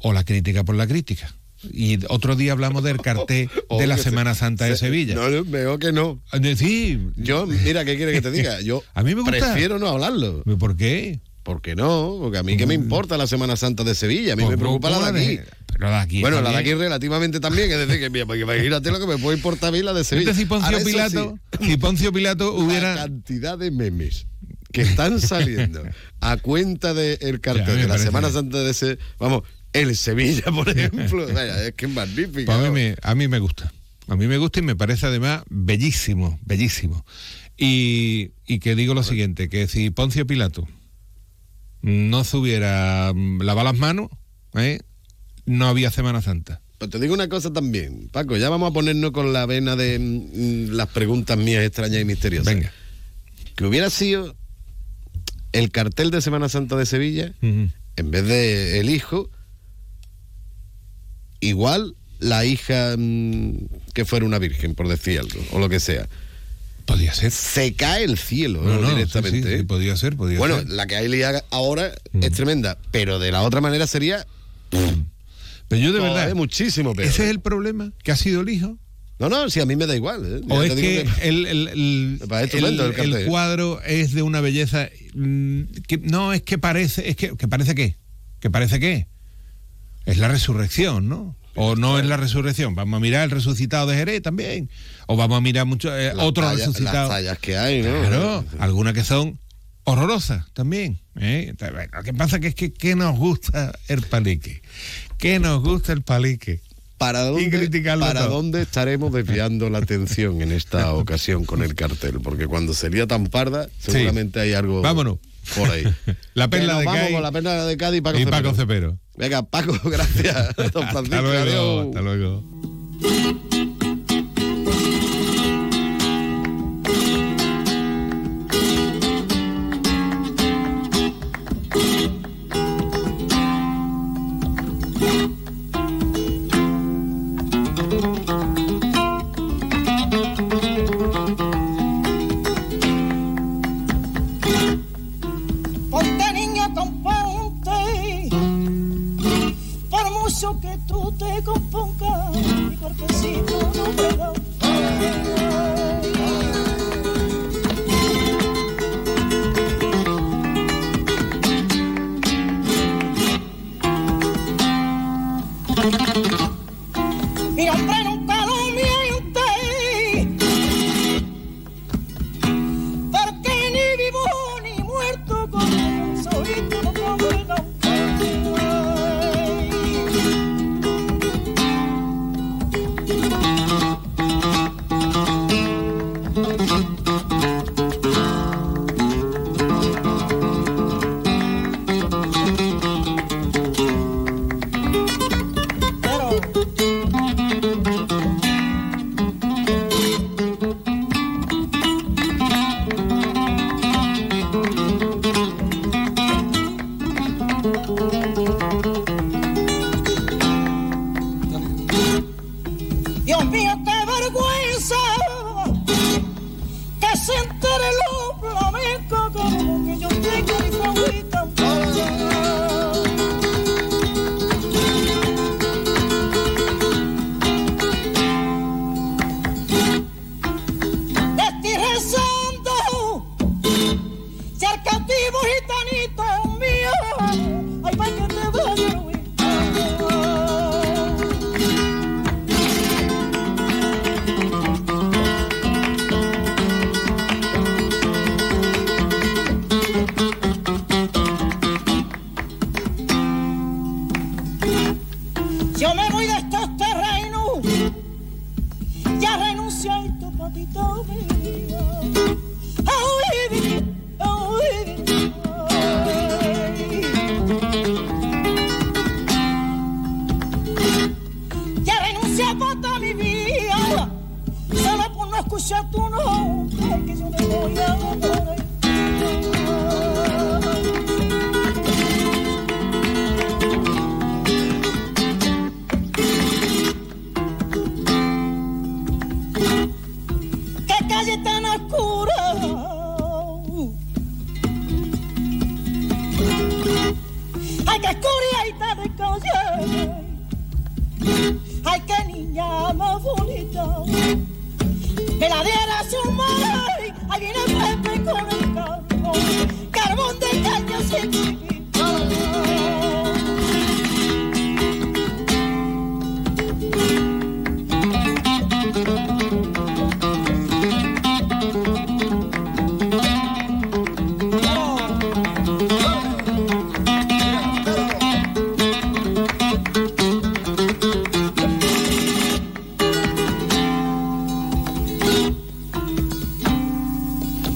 O la crítica por la crítica. Y otro día hablamos del cartel de la se- Semana Santa de se- Sevilla. No, veo que no. Sí. Yo, mira, ¿qué quiere que te diga? Yo A mí me gusta. prefiero no hablarlo. ¿Por qué? ¿Por qué no? Porque a mí qué me importa la Semana Santa de Sevilla. A mí Pues, me preocupa pues, la de pues, aquí. pero la de aquí Bueno, la de aquí relativamente también. Es decir, que mira, porque imagínate lo que me puede importar a mí la de Sevilla. Fíjate si Poncio Ahora, Pilato, sí, si Poncio Pilato la hubiera cantidad de memes que están saliendo a cuenta del Ya, cartel de la Semana. Santa de ese, vamos, el Sevilla, por ejemplo. Vaya, es que es magnífico. Pues a, mí me, a mí me gusta. A mí me gusta y me parece además bellísimo, bellísimo. Y, y que digo lo siguiente, que si Poncio Pilato no se hubiera mm, lavado las manos, ¿eh? no había Semana Santa. Pues te digo una cosa también, Paco, ya vamos a ponernos con la vena de mm, las preguntas mías extrañas y misteriosas. Venga. Que hubiera sido el cartel de Semana Santa de Sevilla, en vez de el hijo, igual la hija mm, que fuera una virgen, por decir algo, o lo que sea. Podría ser. Se cae el cielo No, ¿no? no, directamente. sí, sí, ¿eh? sí, podría ser, bueno, ser. La que hay ahora es tremenda, pero de la otra manera sería. Pero yo de verdad. muchísimo peor. ¿Ese es el problema? ¿Que ha sido el hijo? No, no, si a mí me da igual. ¿eh? ¿O es que, el, cuadro es de una belleza mm, que no es que parece, es que, que parece qué? ¿Que parece qué? Es la resurrección, ¿no? O no es la resurrección. Vamos a mirar el resucitado de Jerez también. O vamos a mirar mucho eh, Las otro tallas- resucitado. Las tallas que hay, ¿no? Claro, algunas que son horrorosas también. ¿eh? Entonces, bueno, lo que pasa que es que ¿qué nos gusta el palique? ¿Qué nos gusta el palique? ¿Para dónde, criticarlo ¿Para todo. dónde estaremos desviando la atención en esta ocasión con el cartel? Porque cuando sería tan parda, seguramente hay algo Vámonos. por ahí. La perla de vamos Cádiz con la perla de Cádiz y Paco, y Cepero. Paco Cepero. Venga, Paco, gracias. Don Francisco, Hasta luego, adiós. hasta luego.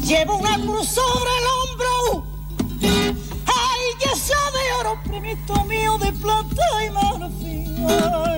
lleva una cruz sobre el hombro. Ay, que sea de oro, primito mío, de plata y marfil.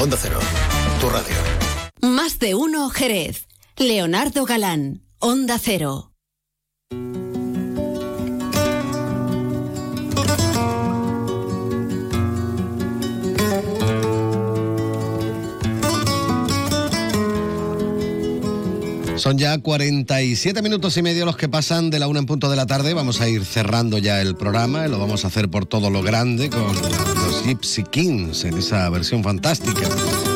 Onda Cero, tu radio. Más de uno Jerez. Leonardo Galán, Onda Cero. Son ya 47 minutos y medio los que pasan de la una en punto de la tarde. Vamos a ir cerrando ya el programa. Lo vamos a hacer por todo lo grande con los Gypsy Kings en esa versión fantástica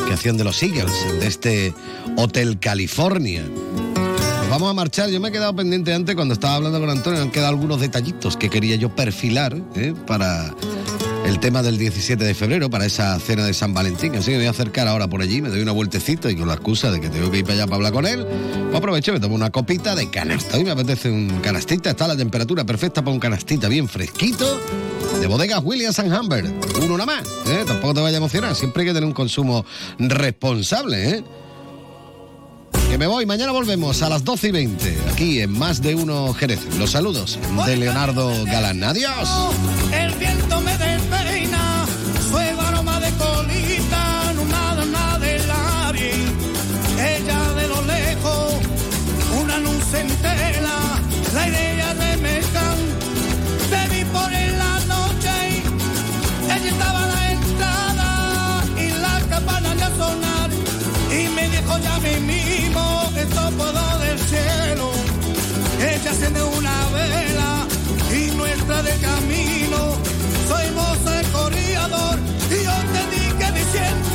que hacían de los Eagles, de este Hotel California. Nos vamos a marchar. Yo me he quedado pendiente antes cuando estaba hablando con Antonio. Han quedado algunos detallitos que quería yo perfilar ¿eh? para el tema del 17 de febrero, para esa cena de San Valentín. Así que me voy a acercar ahora por allí, me doy una vueltecita y con la excusa de que tengo que ir para allá para hablar con él, pues aprovecho y me tomo una copita de canasta. Hoy me apetece un canastita. Está la temperatura perfecta para un canastita bien fresquito. De bodegas Williams and Humber. Uno nada más. ¿eh? Tampoco te vaya a emocionar. Siempre hay que tener un consumo responsable. ¿eh? Que me voy, mañana volvemos a las 12 y 20, aquí en Más de Uno Jerez. Los saludos de Leonardo Galán. Adiós. El viento me despeina, su aroma de colita, no nada, nada de nadie. Ella de lo lejos, una luz entera, la idea de Mezcán. Te vi por en la noche, ella estaba a la entrada y la campana de a sonar. Y me dijo ya me del cielo, ella de una vela y nuestra de camino. Soy moza el corredor y yo te dije diciendo.